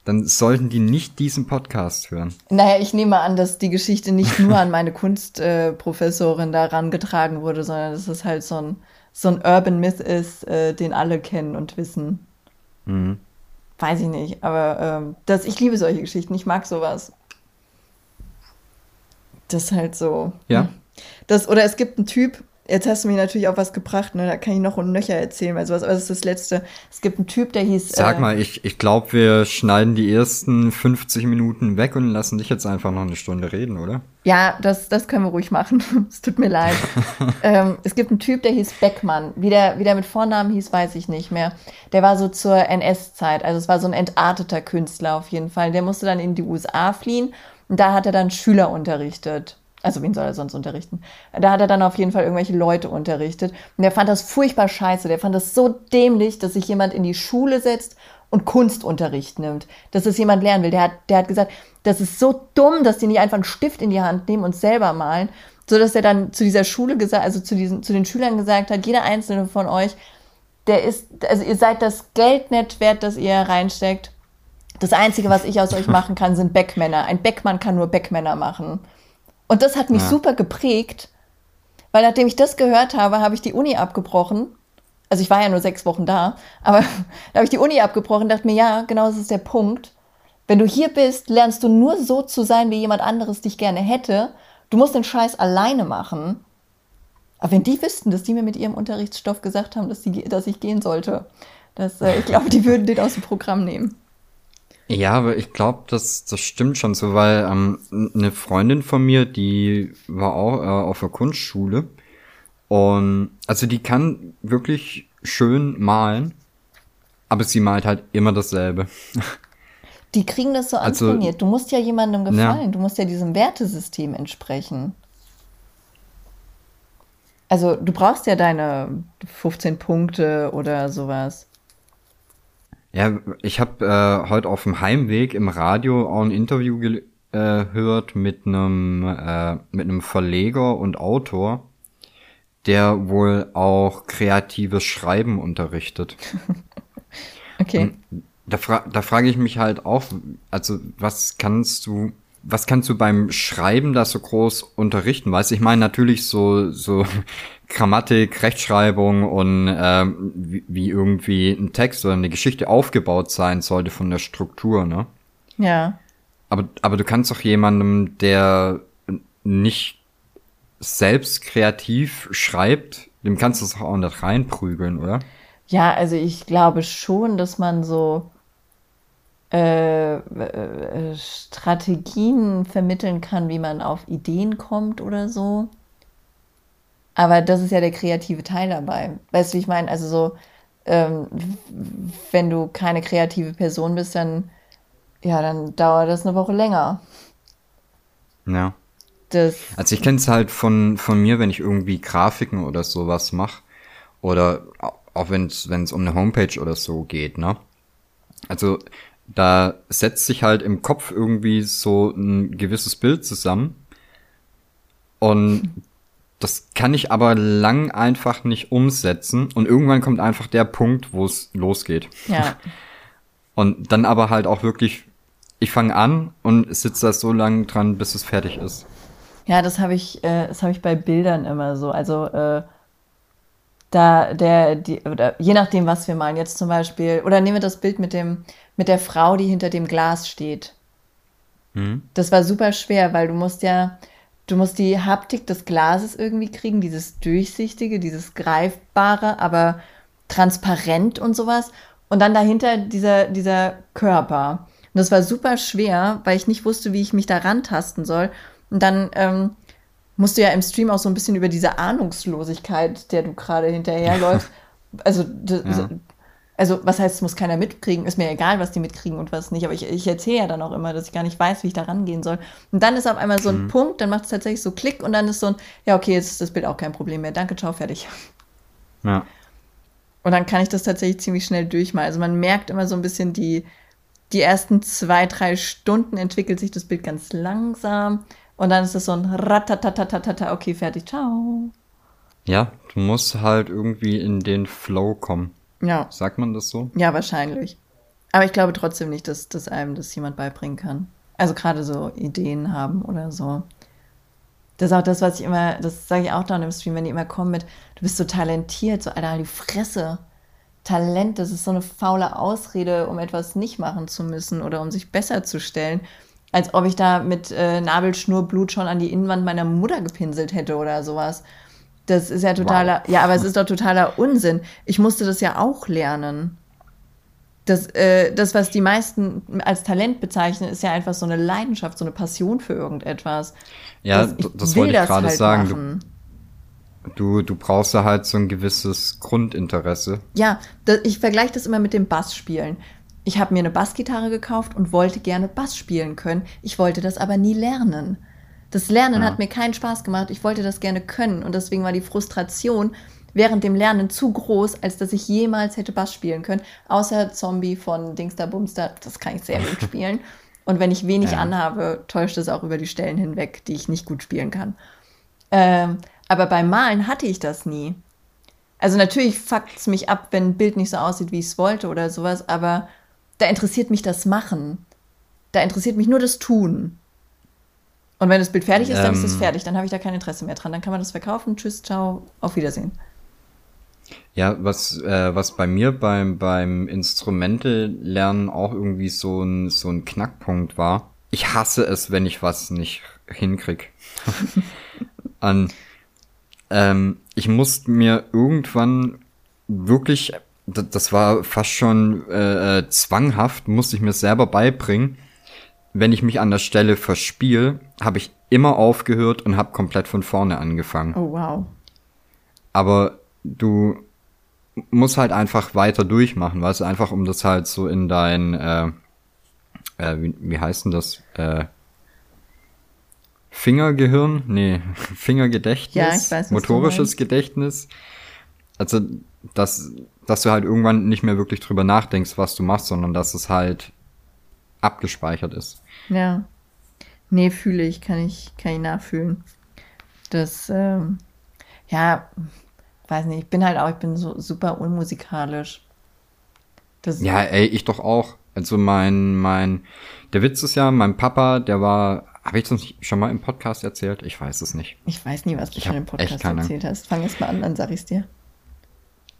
Dann sollten die nicht diesen Podcast hören. Naja, ich nehme an, dass die Geschichte nicht nur an meine Kunstprofessorin äh, da rangetragen wurde, sondern dass es halt so ein so ein Urban Myth ist, äh, den alle kennen und wissen. Mhm. Weiß ich nicht, aber ähm, das, ich liebe solche Geschichten, ich mag sowas. Das ist halt so. Ja. Hm. Das, oder es gibt einen Typ, jetzt hast du mich natürlich auf was gebracht, ne? Da kann ich noch und nöcher erzählen, weil sowas, aber das ist das Letzte. Es gibt einen Typ, der hieß. Sag äh, mal, ich, ich glaube, wir schneiden die ersten 50 Minuten weg und lassen dich jetzt einfach noch eine Stunde reden, oder? Ja, das, das können wir ruhig machen. es tut mir leid. ähm, es gibt einen Typ, der hieß Beckmann. Wie der, wie der mit Vornamen hieß, weiß ich nicht mehr. Der war so zur NS-Zeit. Also es war so ein entarteter Künstler auf jeden Fall. Der musste dann in die USA fliehen und da hat er dann Schüler unterrichtet. Also wen soll er sonst unterrichten? Da hat er dann auf jeden Fall irgendwelche Leute unterrichtet. Und der fand das furchtbar scheiße. Der fand das so dämlich, dass sich jemand in die Schule setzt und Kunstunterricht nimmt. Dass es jemand lernen will. Der hat, der hat gesagt, das ist so dumm, dass die nicht einfach einen Stift in die Hand nehmen und selber malen. So dass er dann zu dieser Schule gesagt, also zu diesen, zu den Schülern gesagt hat, jeder einzelne von euch, der ist, also ihr seid das Geld nicht wert, das ihr reinsteckt. Das Einzige, was ich aus euch machen kann, sind Backmänner. Ein Backmann kann nur Backmänner machen. Und das hat mich ja. super geprägt, weil nachdem ich das gehört habe, habe ich die Uni abgebrochen. Also ich war ja nur sechs Wochen da, aber da habe ich die Uni abgebrochen und dachte mir, ja, genau das ist der Punkt. Wenn du hier bist, lernst du nur so zu sein, wie jemand anderes dich gerne hätte. Du musst den Scheiß alleine machen. Aber wenn die wüssten, dass die mir mit ihrem Unterrichtsstoff gesagt haben, dass, die, dass ich gehen sollte, das, äh, ich glaube, die würden den aus dem Programm nehmen. Ja, aber ich glaube, das, das stimmt schon so, weil ähm, eine Freundin von mir, die war auch äh, auf der Kunstschule und also die kann wirklich schön malen, aber sie malt halt immer dasselbe. Die kriegen das so also, antrainiert. Du musst ja jemandem gefallen, ja. du musst ja diesem Wertesystem entsprechen. Also du brauchst ja deine 15 Punkte oder sowas. Ja, ich habe äh, heute auf dem Heimweg im Radio auch ein Interview gehört äh, mit einem äh, mit einem Verleger und Autor, der wohl auch kreatives Schreiben unterrichtet. okay. Und da, fra da frage ich mich halt auch, also was kannst du was kannst du beim Schreiben da so groß unterrichten? Weißt du, ich meine natürlich so, so Grammatik, Rechtschreibung und ähm, wie, wie irgendwie ein Text oder eine Geschichte aufgebaut sein sollte von der Struktur, ne? Ja. Aber, aber du kannst doch jemandem, der nicht selbst kreativ schreibt, dem kannst du es auch nicht reinprügeln, oder? Ja, also ich glaube schon, dass man so äh, äh, Strategien vermitteln kann, wie man auf Ideen kommt oder so. Aber das ist ja der kreative Teil dabei. Weißt du, wie ich meine? Also so, ähm, wenn du keine kreative Person bist, dann, ja, dann dauert das eine Woche länger. Ja. Das also ich kenne es halt von, von mir, wenn ich irgendwie Grafiken oder sowas mache. Oder auch wenn es um eine Homepage oder so geht, ne? Also da setzt sich halt im Kopf irgendwie so ein gewisses Bild zusammen. Und das kann ich aber lang einfach nicht umsetzen. Und irgendwann kommt einfach der Punkt, wo es losgeht. Ja. Und dann aber halt auch wirklich, ich fange an und sitze da so lange dran, bis es fertig ist. Ja, das habe ich, äh, das habe ich bei Bildern immer so. Also äh, da der, die, oder je nachdem, was wir malen, jetzt zum Beispiel, oder nehmen wir das Bild mit dem, mit der Frau, die hinter dem Glas steht. Mhm. Das war super schwer, weil du musst ja, du musst die Haptik des Glases irgendwie kriegen, dieses durchsichtige, dieses greifbare, aber transparent und sowas. Und dann dahinter dieser, dieser Körper. Und das war super schwer, weil ich nicht wusste, wie ich mich da rantasten soll. Und dann ähm, musst du ja im Stream auch so ein bisschen über diese Ahnungslosigkeit, der du gerade hinterherläufst. Also, ja also was heißt, es muss keiner mitkriegen, ist mir egal, was die mitkriegen und was nicht, aber ich, ich erzähle ja dann auch immer, dass ich gar nicht weiß, wie ich da rangehen soll. Und dann ist auf einmal so ein mhm. Punkt, dann macht es tatsächlich so Klick und dann ist so ein, ja, okay, jetzt ist das Bild auch kein Problem mehr, danke, ciao, fertig. Ja. Und dann kann ich das tatsächlich ziemlich schnell durchmalen. Also man merkt immer so ein bisschen die, die ersten zwei, drei Stunden entwickelt sich das Bild ganz langsam und dann ist es so ein Ratatatatata, okay, fertig, ciao. Ja, du musst halt irgendwie in den Flow kommen. Ja. Sagt man das so? Ja, wahrscheinlich. Aber ich glaube trotzdem nicht, dass, dass einem das jemand beibringen kann. Also gerade so Ideen haben oder so. Das ist auch das, was ich immer, das sage ich auch dann im Stream, wenn die immer kommen mit, du bist so talentiert, so Alter, die Fresse. Talent, das ist so eine faule Ausrede, um etwas nicht machen zu müssen oder um sich besser zu stellen. Als ob ich da mit äh, Nabelschnurblut schon an die Innenwand meiner Mutter gepinselt hätte oder sowas. Das ist ja totaler, wow. ja, aber es ist doch totaler Unsinn. Ich musste das ja auch lernen. Das, äh, das, was die meisten als Talent bezeichnen, ist ja einfach so eine Leidenschaft, so eine Passion für irgendetwas. Ja, das, das wollte ich gerade halt sagen. Du, du, du brauchst ja halt so ein gewisses Grundinteresse. Ja, das, ich vergleiche das immer mit dem Bassspielen. Ich habe mir eine Bassgitarre gekauft und wollte gerne Bass spielen können. Ich wollte das aber nie lernen. Das Lernen ja. hat mir keinen Spaß gemacht. Ich wollte das gerne können und deswegen war die Frustration während dem Lernen zu groß, als dass ich jemals hätte Bass spielen können. Außer Zombie von Dingster Bumster, das kann ich sehr gut spielen. Und wenn ich wenig ja. anhabe, täuscht es auch über die Stellen hinweg, die ich nicht gut spielen kann. Ähm, aber beim Malen hatte ich das nie. Also natürlich fuckt es mich ab, wenn ein Bild nicht so aussieht, wie ich es wollte oder sowas, aber da interessiert mich das Machen. Da interessiert mich nur das Tun. Und wenn das Bild fertig ist, dann ist es ähm. fertig. Dann habe ich da kein Interesse mehr dran. Dann kann man das verkaufen. Tschüss, ciao, auf Wiedersehen. Ja, was, äh, was bei mir beim, beim Instrumente-Lernen auch irgendwie so ein, so ein Knackpunkt war. Ich hasse es, wenn ich was nicht hinkrieg. An, ähm, ich musste mir irgendwann wirklich, das war fast schon äh, äh, zwanghaft, musste ich mir selber beibringen, wenn ich mich an der Stelle verspiel, habe ich immer aufgehört und habe komplett von vorne angefangen. Oh wow. Aber du musst halt einfach weiter durchmachen, weißt du, einfach um das halt so in dein, äh, äh, wie, wie heißt denn das? Äh, Fingergehirn? Nee, Fingergedächtnis, ja, ich weiß, motorisches Gedächtnis. Also, dass, dass du halt irgendwann nicht mehr wirklich drüber nachdenkst, was du machst, sondern dass es halt abgespeichert ist. Ja. Nee, fühle ich, kann ich, kann ich nachfühlen. Das, ähm, ja, weiß nicht, ich bin halt auch, ich bin so super unmusikalisch. Das ja, ey, ich doch auch. Also mein, mein, der Witz ist ja, mein Papa, der war, habe ich das schon mal im Podcast erzählt? Ich weiß es nicht. Ich weiß nie, was du ich schon im Podcast erzählt hast. Fang jetzt mal an, dann sag ich's dir.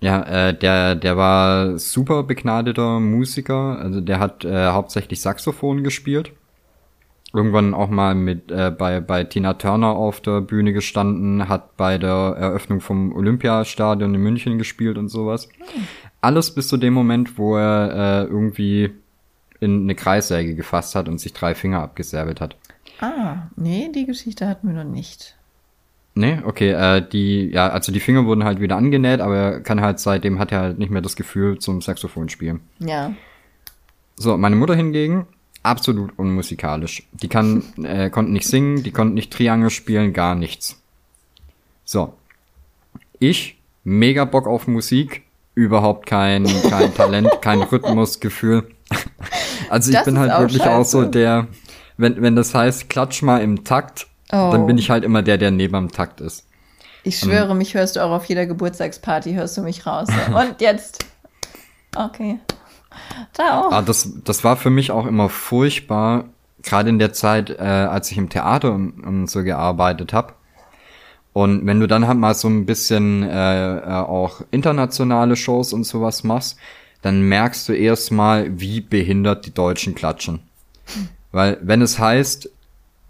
Ja, äh, der, der war super begnadeter Musiker. Also der hat äh, hauptsächlich Saxophon gespielt. Irgendwann auch mal mit äh, bei, bei Tina Turner auf der Bühne gestanden, hat bei der Eröffnung vom Olympiastadion in München gespielt und sowas. Alles bis zu dem Moment, wo er äh, irgendwie in eine Kreissäge gefasst hat und sich drei Finger abgesäbelt hat. Ah, nee, die Geschichte hatten wir noch nicht. Nee, okay, äh, die, ja, also die Finger wurden halt wieder angenäht, aber er kann halt seitdem hat er halt nicht mehr das Gefühl zum Saxophon spielen. Ja. So, meine Mutter hingegen, absolut unmusikalisch. Die kann, äh, konnte nicht singen, die konnte nicht Triangel spielen, gar nichts. So. Ich, mega Bock auf Musik, überhaupt kein, kein Talent, kein Rhythmusgefühl. also ich das bin halt wirklich scheiße. auch so der, wenn, wenn das heißt, klatsch mal im Takt, Oh. Dann bin ich halt immer der, der neben am Takt ist. Ich schwöre, um, mich hörst du auch auf jeder Geburtstagsparty, hörst du mich raus. Und jetzt. Okay. Ciao. Ah, das, das war für mich auch immer furchtbar, gerade in der Zeit, äh, als ich im Theater und, und so gearbeitet habe. Und wenn du dann halt mal so ein bisschen äh, äh, auch internationale Shows und sowas machst, dann merkst du erstmal, wie behindert die Deutschen klatschen. Weil wenn es heißt,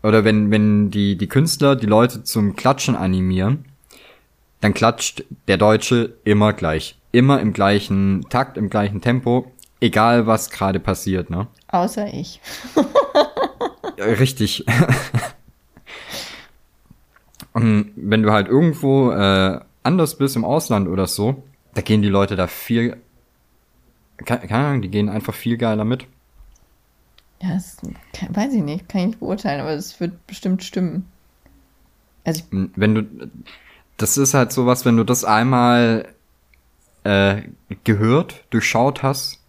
oder wenn, wenn die, die Künstler die Leute zum Klatschen animieren, dann klatscht der Deutsche immer gleich. Immer im gleichen Takt, im gleichen Tempo, egal was gerade passiert, ne? Außer ich. Richtig. Und wenn du halt irgendwo äh, anders bist im Ausland oder so, da gehen die Leute da viel, keine Ahnung, die gehen einfach viel geiler mit. Ja, das kann, weiß ich nicht, kann ich nicht beurteilen, aber es wird bestimmt stimmen. Also ich, wenn du, das ist halt sowas, wenn du das einmal äh, gehört, durchschaut hast,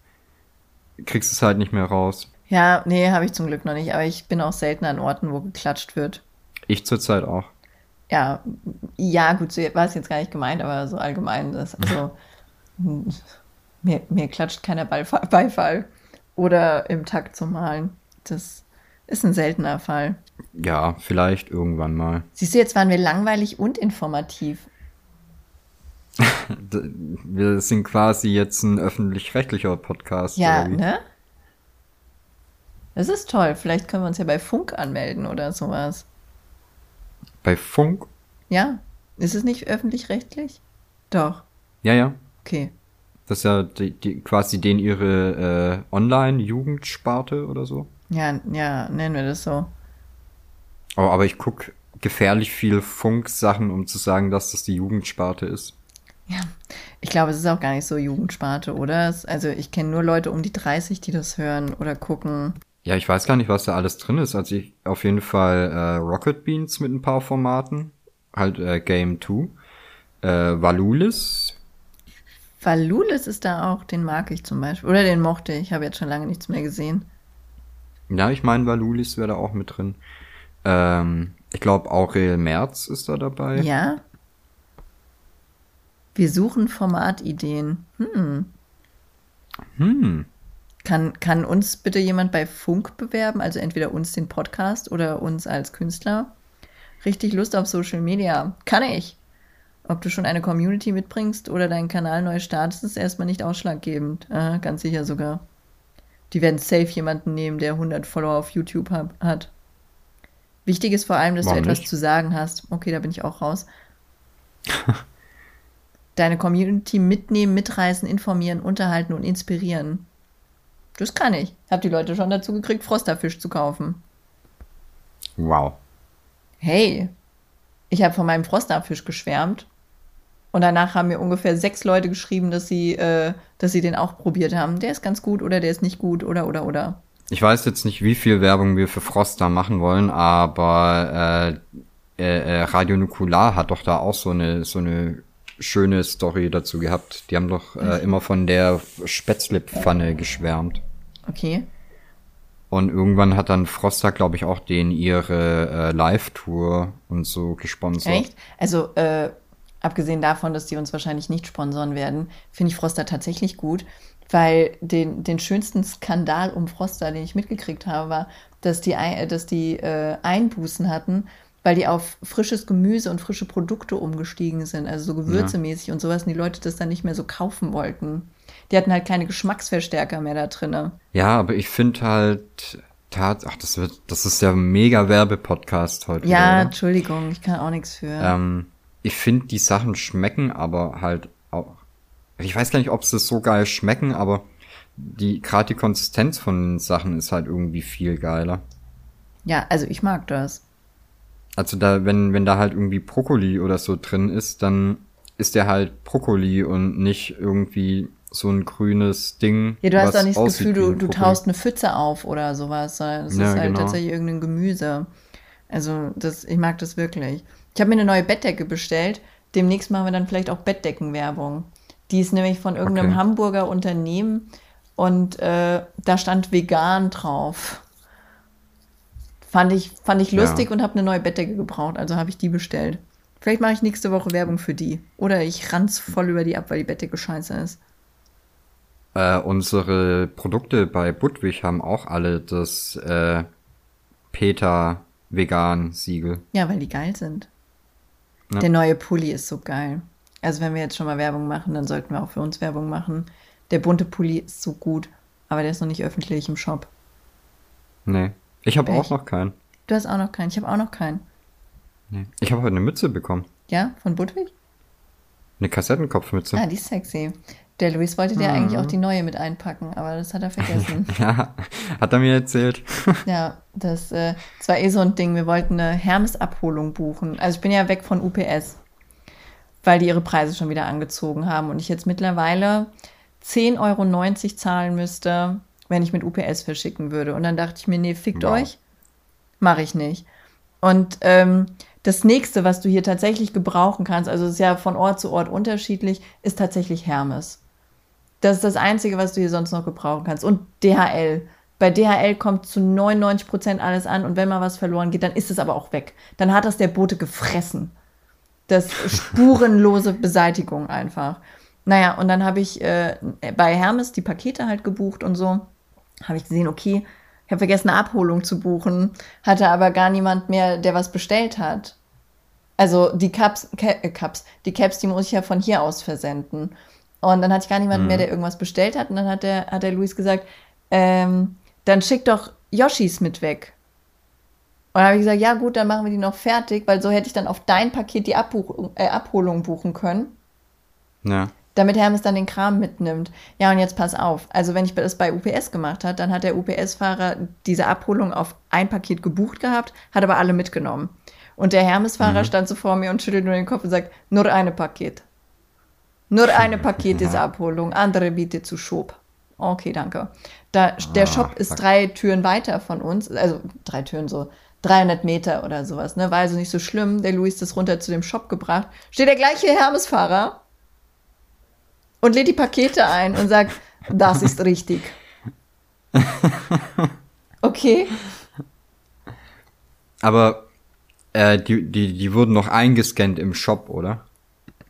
kriegst du es halt nicht mehr raus. Ja, nee, habe ich zum Glück noch nicht, aber ich bin auch selten an Orten, wo geklatscht wird. Ich zurzeit auch. Ja, ja, gut, so war es jetzt gar nicht gemeint, aber so allgemein, das, also, mir, mir klatscht keiner Beifall oder im Takt zu malen. Das ist ein seltener Fall. Ja, vielleicht irgendwann mal. Siehst du, jetzt waren wir langweilig und informativ. wir sind quasi jetzt ein öffentlich-rechtlicher Podcast. Ja, ne? Das ist toll. Vielleicht können wir uns ja bei Funk anmelden oder sowas. Bei Funk? Ja. Ist es nicht öffentlich-rechtlich? Doch. Ja, ja. Okay. Das ist ja die, die, quasi den ihre äh, Online-Jugendsparte oder so. Ja, ja, nennen wir das so. Oh, aber ich guck gefährlich viel Funk-Sachen, um zu sagen, dass das die Jugendsparte ist. Ja, ich glaube, es ist auch gar nicht so Jugendsparte, oder? Es, also ich kenne nur Leute um die 30, die das hören oder gucken. Ja, ich weiß gar nicht, was da alles drin ist. Also ich auf jeden Fall äh, Rocket Beans mit ein paar Formaten, halt äh, Game 2, äh, Valulis. Valulis ist da auch, den mag ich zum Beispiel. Oder den mochte ich, habe jetzt schon lange nichts mehr gesehen. Ja, ich meine, Valulis wäre da auch mit drin. Ähm, ich glaube, Aurel Merz ist da dabei. Ja. Wir suchen Formatideen. Hm. Hm. Kann, kann uns bitte jemand bei Funk bewerben? Also entweder uns den Podcast oder uns als Künstler. Richtig Lust auf Social Media. Kann ich. Ob du schon eine Community mitbringst oder deinen Kanal neu startest, ist erstmal nicht ausschlaggebend. Äh, ganz sicher sogar. Die werden safe jemanden nehmen, der 100 Follower auf YouTube hab, hat. Wichtig ist vor allem, dass Warum du etwas nicht? zu sagen hast. Okay, da bin ich auch raus. Deine Community mitnehmen, mitreißen, informieren, unterhalten und inspirieren. Das kann ich. Hab die Leute schon dazu gekriegt, Frosterfisch zu kaufen. Wow. Hey, ich habe von meinem Frosterfisch geschwärmt. Und danach haben mir ungefähr sechs Leute geschrieben, dass sie, äh, dass sie den auch probiert haben. Der ist ganz gut oder der ist nicht gut oder oder oder. Ich weiß jetzt nicht, wie viel Werbung wir für Froster machen wollen, aber äh, äh, äh, Radio Nukular hat doch da auch so eine so eine schöne Story dazu gehabt. Die haben doch äh, immer von der Spätzlepfanne geschwärmt. Okay. Und irgendwann hat dann Froster, glaube ich, auch den ihre äh, Live-Tour und so gesponsert. Echt? Also, äh, abgesehen davon, dass die uns wahrscheinlich nicht sponsoren werden, finde ich Froster tatsächlich gut, weil den, den schönsten Skandal um Froster, den ich mitgekriegt habe, war, dass die, Ei- dass die äh, Einbußen hatten, weil die auf frisches Gemüse und frische Produkte umgestiegen sind, also so gewürzemäßig und sowas, und die Leute das dann nicht mehr so kaufen wollten. Die hatten halt keine Geschmacksverstärker mehr da drinne. Ja, aber ich finde halt, tat, ach, das wird, das ist ja ein mega Werbepodcast heute. Ja, wieder? Entschuldigung, ich kann auch nichts für. Ähm, ich finde, die Sachen schmecken aber halt auch. Ich weiß gar nicht, ob sie so geil schmecken, aber die gerade die Konsistenz von den Sachen ist halt irgendwie viel geiler. Ja, also ich mag das. Also da, wenn, wenn da halt irgendwie Brokkoli oder so drin ist, dann ist der halt Brokkoli und nicht irgendwie so ein grünes Ding. Ja, du hast doch nicht das Gefühl, du, du taust eine Pfütze auf oder sowas, es Ja, ist halt genau. tatsächlich irgendein Gemüse. Also das, ich mag das wirklich. Ich habe mir eine neue Bettdecke bestellt. Demnächst machen wir dann vielleicht auch Bettdeckenwerbung. Die ist nämlich von irgendeinem Okay. Hamburger Unternehmen und äh, da stand vegan drauf. Fand ich, fand ich Ja. lustig und habe eine neue Bettdecke gebraucht, also habe ich die bestellt. Vielleicht mache ich nächste Woche Werbung für die. Oder ich ranz voll über die ab, weil die Bettdecke scheiße ist. Äh, unsere Produkte bei Budwig haben auch alle das äh, Peter Vegan Siegel. Ja, weil die geil sind. Ja. Der neue Pulli ist so geil. Also wenn wir jetzt schon mal Werbung machen, dann sollten wir auch für uns Werbung machen. Der bunte Pulli ist so gut, aber der ist noch nicht öffentlich im Shop. Nee. Ich habe auch noch keinen. Du hast auch noch keinen. Ich habe auch noch keinen. Nee. Ich habe heute eine Mütze bekommen. Ja, von Budwig? Eine Kassettenkopfmütze. Ah, die ist sexy. Der Luis wollte dir eigentlich auch die neue mit einpacken, aber das hat er vergessen. Ja, hat er mir erzählt. ja, das, äh, das war eh so ein Ding. Wir wollten eine Hermes-Abholung buchen. Also ich bin ja weg von UPS, weil die ihre Preise schon wieder angezogen haben und ich jetzt mittlerweile 10,90 Euro zahlen müsste, wenn ich mit UPS verschicken würde. Und dann dachte ich mir, nee, fickt Wow. euch. Mache ich nicht. Und ähm, das nächste, was du hier tatsächlich gebrauchen kannst, also es ist ja von Ort zu Ort unterschiedlich, ist tatsächlich Hermes. Das ist das Einzige, was du hier sonst noch gebrauchen kannst. Und DHL. Bei DHL kommt zu 99 Prozent alles an und wenn mal was verloren geht, dann ist es aber auch weg. Dann hat das der Bote gefressen. Das spurenlose Beseitigung einfach. Naja, und dann habe ich äh, bei Hermes die Pakete halt gebucht und so. Habe ich gesehen, okay, ich habe vergessen, eine Abholung zu buchen, hatte aber gar niemand mehr, der was bestellt hat. Also die Cups, äh, Cups, die Caps, die muss ich ja von hier aus versenden. Und dann hatte ich gar niemanden mehr, der irgendwas bestellt hat. Und dann hat der, hat der Luis gesagt, ähm, dann schick doch Yoshis mit weg. Und dann habe ich gesagt, ja gut, dann machen wir die noch fertig, weil so hätte ich dann auf dein Paket die Abbuch äh, Abholung buchen können, Ja. damit Hermes dann den Kram mitnimmt. Ja, und jetzt pass auf. Also wenn ich das bei UPS gemacht hat, dann hat der UPS-Fahrer diese Abholung auf ein Paket gebucht gehabt, hat aber alle mitgenommen. Und der Hermes-Fahrer stand so vor mir und schüttelt nur den Kopf und sagt, nur eine Paket. Nur eine Paket ist Abholung, andere bitte zu Shop. Okay, danke. Da, der Ah, Shop ist fuck. drei Türen weiter von uns, also drei Türen so 300 Meter oder sowas, ne? War also nicht so schlimm. Der Luis das runter zu dem Shop gebracht. Steht der gleiche Hermes-Fahrer und lädt die Pakete ein und sagt, das ist richtig. Okay. Aber äh, die, die, die wurden noch eingescannt im Shop, oder?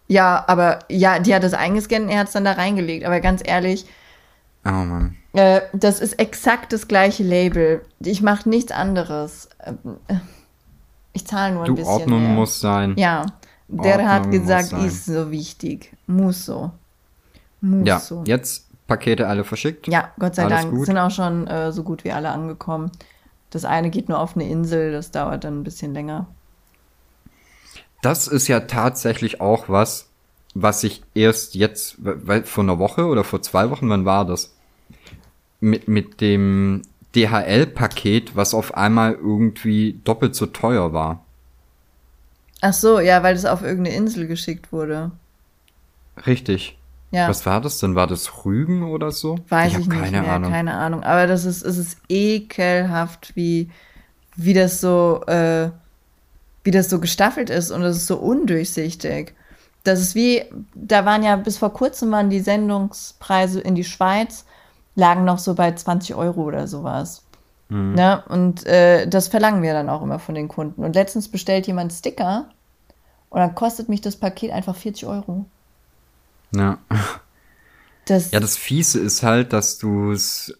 Ja, aber ja, die hat das eingescannt und er hat es dann da reingelegt. Aber ganz ehrlich, Oh Mann. äh, das ist exakt das gleiche Label. Ich mache nichts anderes. Ähm, äh, Ich zahle nur ein Du, bisschen Ordnung mehr. muss sein. Ja, der hat Ordnung muss gesagt, ist so wichtig. Muss so. Muss Ja, so. jetzt Pakete alle verschickt. Ja, Gott sei Alles Dank gut. sind auch schon äh, so gut wie alle angekommen. Das eine geht nur auf eine Insel, das dauert dann ein bisschen länger. Das ist ja tatsächlich auch was, was ich erst jetzt, weil vor einer Woche oder vor zwei Wochen, wann war das? Mit, mit dem DHL-Paket, was auf einmal irgendwie doppelt so teuer war. Ach so, ja, weil das auf irgendeine Insel geschickt wurde. Richtig. Ja, Was war das denn? War das Rügen oder so? weiß ich ich, nicht keine mehr, Ahnung. keine Ahnung. Aber das ist, es ist ekelhaft, wie, wie das so, äh, wie das so gestaffelt ist und es ist so undurchsichtig. Das ist wie, da waren ja bis vor kurzem waren die Sendungspreise in die Schweiz, lagen noch so bei 20 Euro oder sowas. Mhm. Ne? Und äh, das verlangen wir dann auch immer von den Kunden. Und letztens bestellt jemand Sticker und dann kostet mich das Paket einfach 40 Euro. Ja. Das, Ja, das Fiese ist halt, dass du es,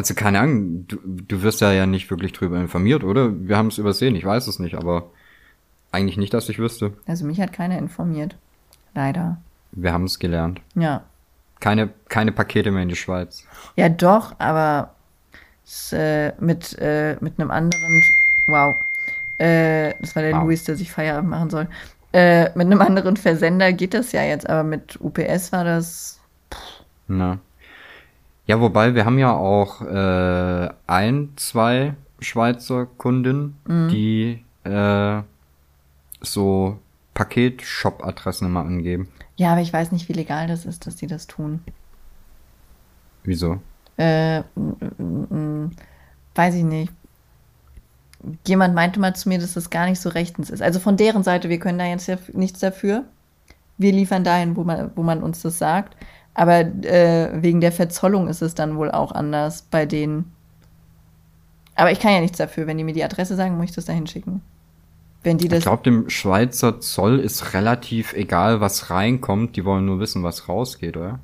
also keine Ahnung, du, du wirst ja ja nicht wirklich drüber informiert, oder? Wir haben es übersehen, ich weiß es nicht, aber eigentlich nicht, dass ich wüsste. also mich hat keiner informiert. Leider. Wir haben es gelernt. Ja. Keine, keine Pakete mehr in die Schweiz. Ja, doch, aber äh, mit, äh, mit einem anderen. Wow. Äh, das war der Wow. Luis, der sich Feierabend machen soll. Äh, mit einem anderen Versender geht das ja jetzt, aber mit UPS war das. Na. Ja, wobei wir haben ja auch äh, ein, zwei Schweizer Kundinnen, die äh, so Paket-Shop-Adressen immer angeben. Ja, aber ich weiß nicht, wie legal das ist, dass die das tun. Wieso? Äh, weiß ich nicht. Jemand meinte mal zu mir, dass das gar nicht so rechtens ist. Also von deren Seite, wir können da jetzt ja nichts dafür. Wir liefern dahin, wo man, wo man uns das sagt. Aber äh, wegen der Verzollung ist es dann wohl auch anders bei denen. Aber ich kann ja nichts dafür. Wenn die mir die Adresse sagen, muss ich das dahin schicken. Wenn die Ich das. glaube, dem Schweizer Zoll ist relativ egal, was reinkommt. Die wollen nur wissen, was rausgeht, oder?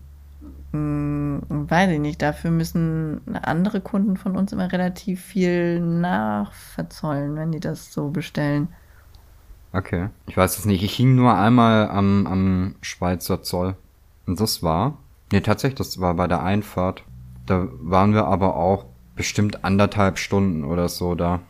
Hm, weiß ich nicht. Dafür müssen andere Kunden von uns immer relativ viel nachverzollen, wenn die das so bestellen. Okay. Ich weiß es nicht. Ich hing nur einmal am, am Schweizer Zoll. Und das war. Nee, tatsächlich, das war bei der Einfahrt. Da waren wir aber auch bestimmt anderthalb Stunden oder so da.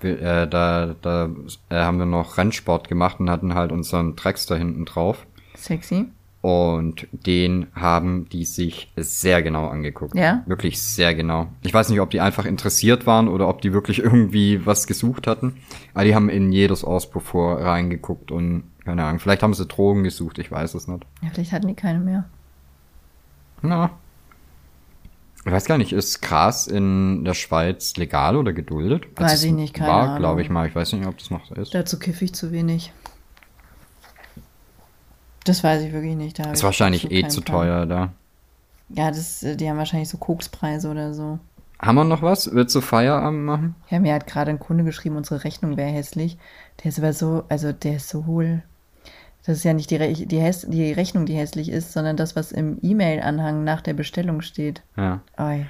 Wir, äh, da da äh, haben wir noch Rennsport gemacht und hatten halt unseren Dragster hinten drauf. Sexy. Und den haben die sich sehr genau angeguckt. Ja? Wirklich sehr genau. Ich weiß nicht, ob die einfach interessiert waren oder ob die wirklich irgendwie was gesucht hatten. Aber die haben in jedes Auspuffrohr reingeguckt und keine Ahnung. Vielleicht haben sie Drogen gesucht, ich weiß es nicht. Ja, vielleicht hatten die keine mehr. Na. Ich weiß gar nicht, ist Gras in der Schweiz legal oder geduldet? Weiß es ich nicht, keine War, Ahnung. glaube ich mal. Ich weiß nicht, ob das noch so ist. Dazu kiffe ich zu wenig. Das weiß ich wirklich nicht. Da Ist ich wahrscheinlich eh zu Plan. teuer da. Ja, das, äh, die haben wahrscheinlich so Kokspreise oder so. Haben wir noch was? Willst du Feierabend machen? Ja, mir hat gerade ein Kunde geschrieben, unsere Rechnung wäre hässlich. Der ist aber so, also der ist so hohl. Das ist ja nicht die, Re die, die Rechnung, die hässlich ist, sondern das, was im E-Mail-Anhang nach der Bestellung steht. Ja. Oi.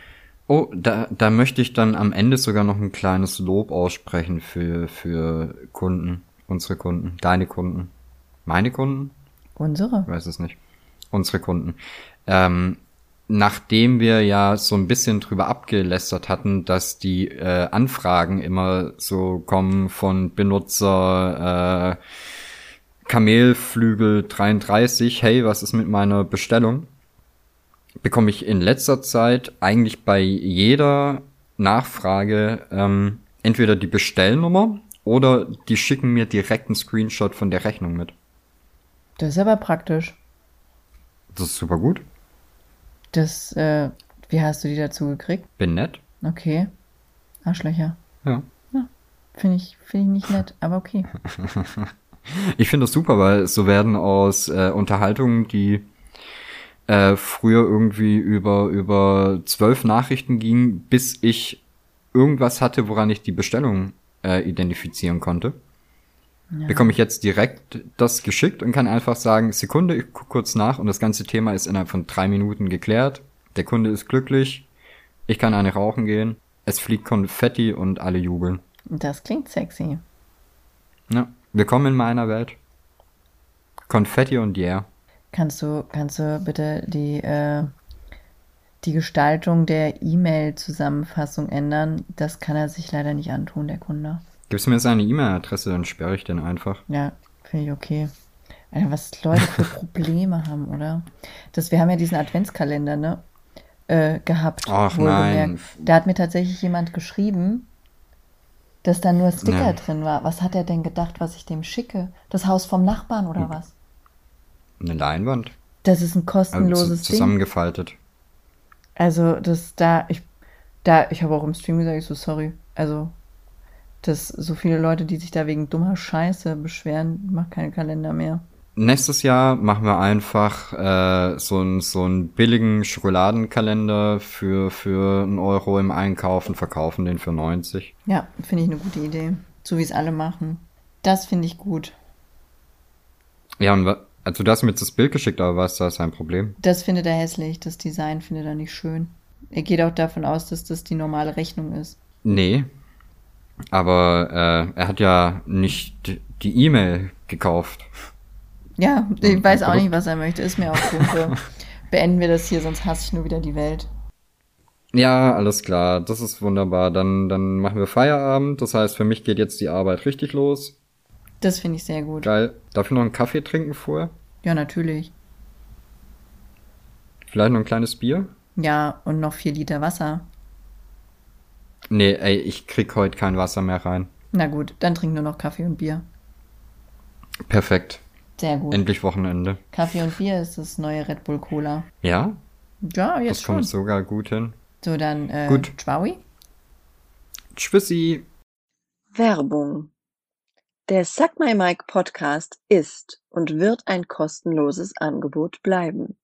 Oh, da, da möchte ich dann am Ende sogar noch ein kleines Lob aussprechen für, für Kunden, unsere Kunden, deine Kunden, meine Kunden, Unsere? ich weiß es nicht, unsere Kunden. Ähm, nachdem wir ja so ein bisschen drüber abgelästert hatten, dass die äh, Anfragen immer so kommen von Benutzer äh, Kamelflügel 33, hey, was ist mit meiner Bestellung? Bekomme ich in letzter Zeit eigentlich bei jeder Nachfrage ähm, entweder die Bestellnummer oder die schicken mir direkt einen Screenshot von der Rechnung mit. Das ist aber praktisch. Das ist super gut. Das, äh, wie hast du die dazu gekriegt? Bin nett. Okay. Arschlöcher. Ja. Finde ich, finde ich nicht nett, aber okay. Ich finde das super, weil so werden aus äh, Unterhaltungen, die äh, früher irgendwie über über zwölf Nachrichten gingen, bis ich irgendwas hatte, woran ich die Bestellung äh, identifizieren konnte, Ja. bekomme ich jetzt direkt das geschickt und kann einfach sagen, Sekunde, ich gucke kurz nach und das ganze Thema ist innerhalb von drei Minuten geklärt. Der Kunde ist glücklich, ich kann eine rauchen gehen, es fliegt Konfetti und alle jubeln. Das klingt sexy. Ja, willkommen in meiner Welt. Konfetti und yeah. Kannst du, kannst du bitte die, äh, die Gestaltung der E-Mail-Zusammenfassung ändern? Das kann er sich leider nicht antun, der Kunde. Gibst du mir seine E-Mail-Adresse, dann sperre ich den einfach. Ja, finde ich okay. Alter, was Leute für Probleme haben, oder? Das, wir haben ja diesen Adventskalender, ne? Äh, gehabt. Ach, nein. Da hat mir tatsächlich jemand geschrieben, dass da nur Sticker Ja. drin war. Was hat er denn gedacht, was ich dem schicke? Das Haus vom Nachbarn oder was? Eine Leinwand. Das ist ein Also kostenloses Ding. zusammengefaltet. Also, das da, ich, da, ich habe auch im Stream gesagt, ich so, sorry. Also, dass so viele Leute, die sich da wegen dummer Scheiße beschweren, macht keine Kalender mehr. Nächstes Jahr machen wir einfach äh, so einen so einen billigen Schokoladenkalender für für einen Euro im Einkaufen, verkaufen den für 90. Ja, finde ich eine gute Idee. So wie es alle machen. Das finde ich gut. Ja, und also du hast mir jetzt das Bild geschickt, aber was ist da sein Problem? Das findet er hässlich. Das Design findet er nicht schön. Er geht auch davon aus, dass das die normale Rechnung ist. Nee. Aber äh, er hat ja nicht die E-Mail gekauft. Ja, ich weiß auch nicht, was er möchte. Ist mir auch Pumpe. Beenden wir das hier, sonst hasse ich nur wieder die Welt. Ja, alles klar, das ist wunderbar. Dann, dann machen wir Feierabend. Das heißt, für mich geht jetzt die Arbeit richtig los. Das finde ich sehr gut. Geil. Darf ich noch einen Kaffee trinken vorher? Ja, natürlich. Vielleicht noch ein kleines Bier? Ja, und noch vier Liter Wasser. Nee, ey, ich krieg heute kein Wasser mehr rein. Na gut, dann trink nur noch Kaffee und Bier. Perfekt. Sehr gut. Endlich Wochenende. Kaffee und Bier ist das neue Red Bull Cola. Ja, Ja, das jetzt schon. kommt sogar gut hin. So, dann, äh, Gut. Schwaui? Tschüssi. Werbung. Der Suck My Mic Podcast ist und wird ein kostenloses Angebot bleiben.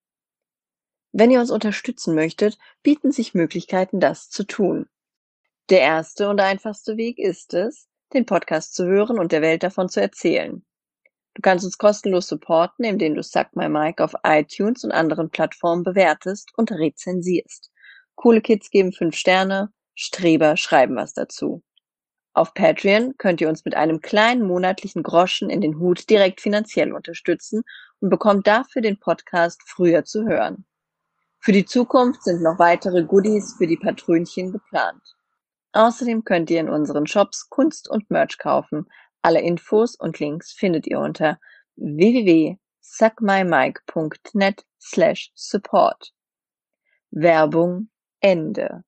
Wenn ihr uns unterstützen möchtet, bieten sich Möglichkeiten, das zu tun. Der erste und einfachste Weg ist es, den Podcast zu hören und der Welt davon zu erzählen. Du kannst uns kostenlos supporten, indem du Suck My Mic auf iTunes und anderen Plattformen bewertest und rezensierst. Coole Kids geben fünf Sterne, Streber schreiben was dazu. Auf Patreon könnt ihr uns mit einem kleinen monatlichen Groschen in den Hut direkt finanziell unterstützen und bekommt dafür den Podcast früher zu hören. Für die Zukunft sind noch weitere Goodies für die Patrönchen geplant. Außerdem könnt ihr in unseren Shops Kunst und Merch kaufen. Alle Infos und Links findet ihr unter www.suckmymike.net slash support. Werbung Ende.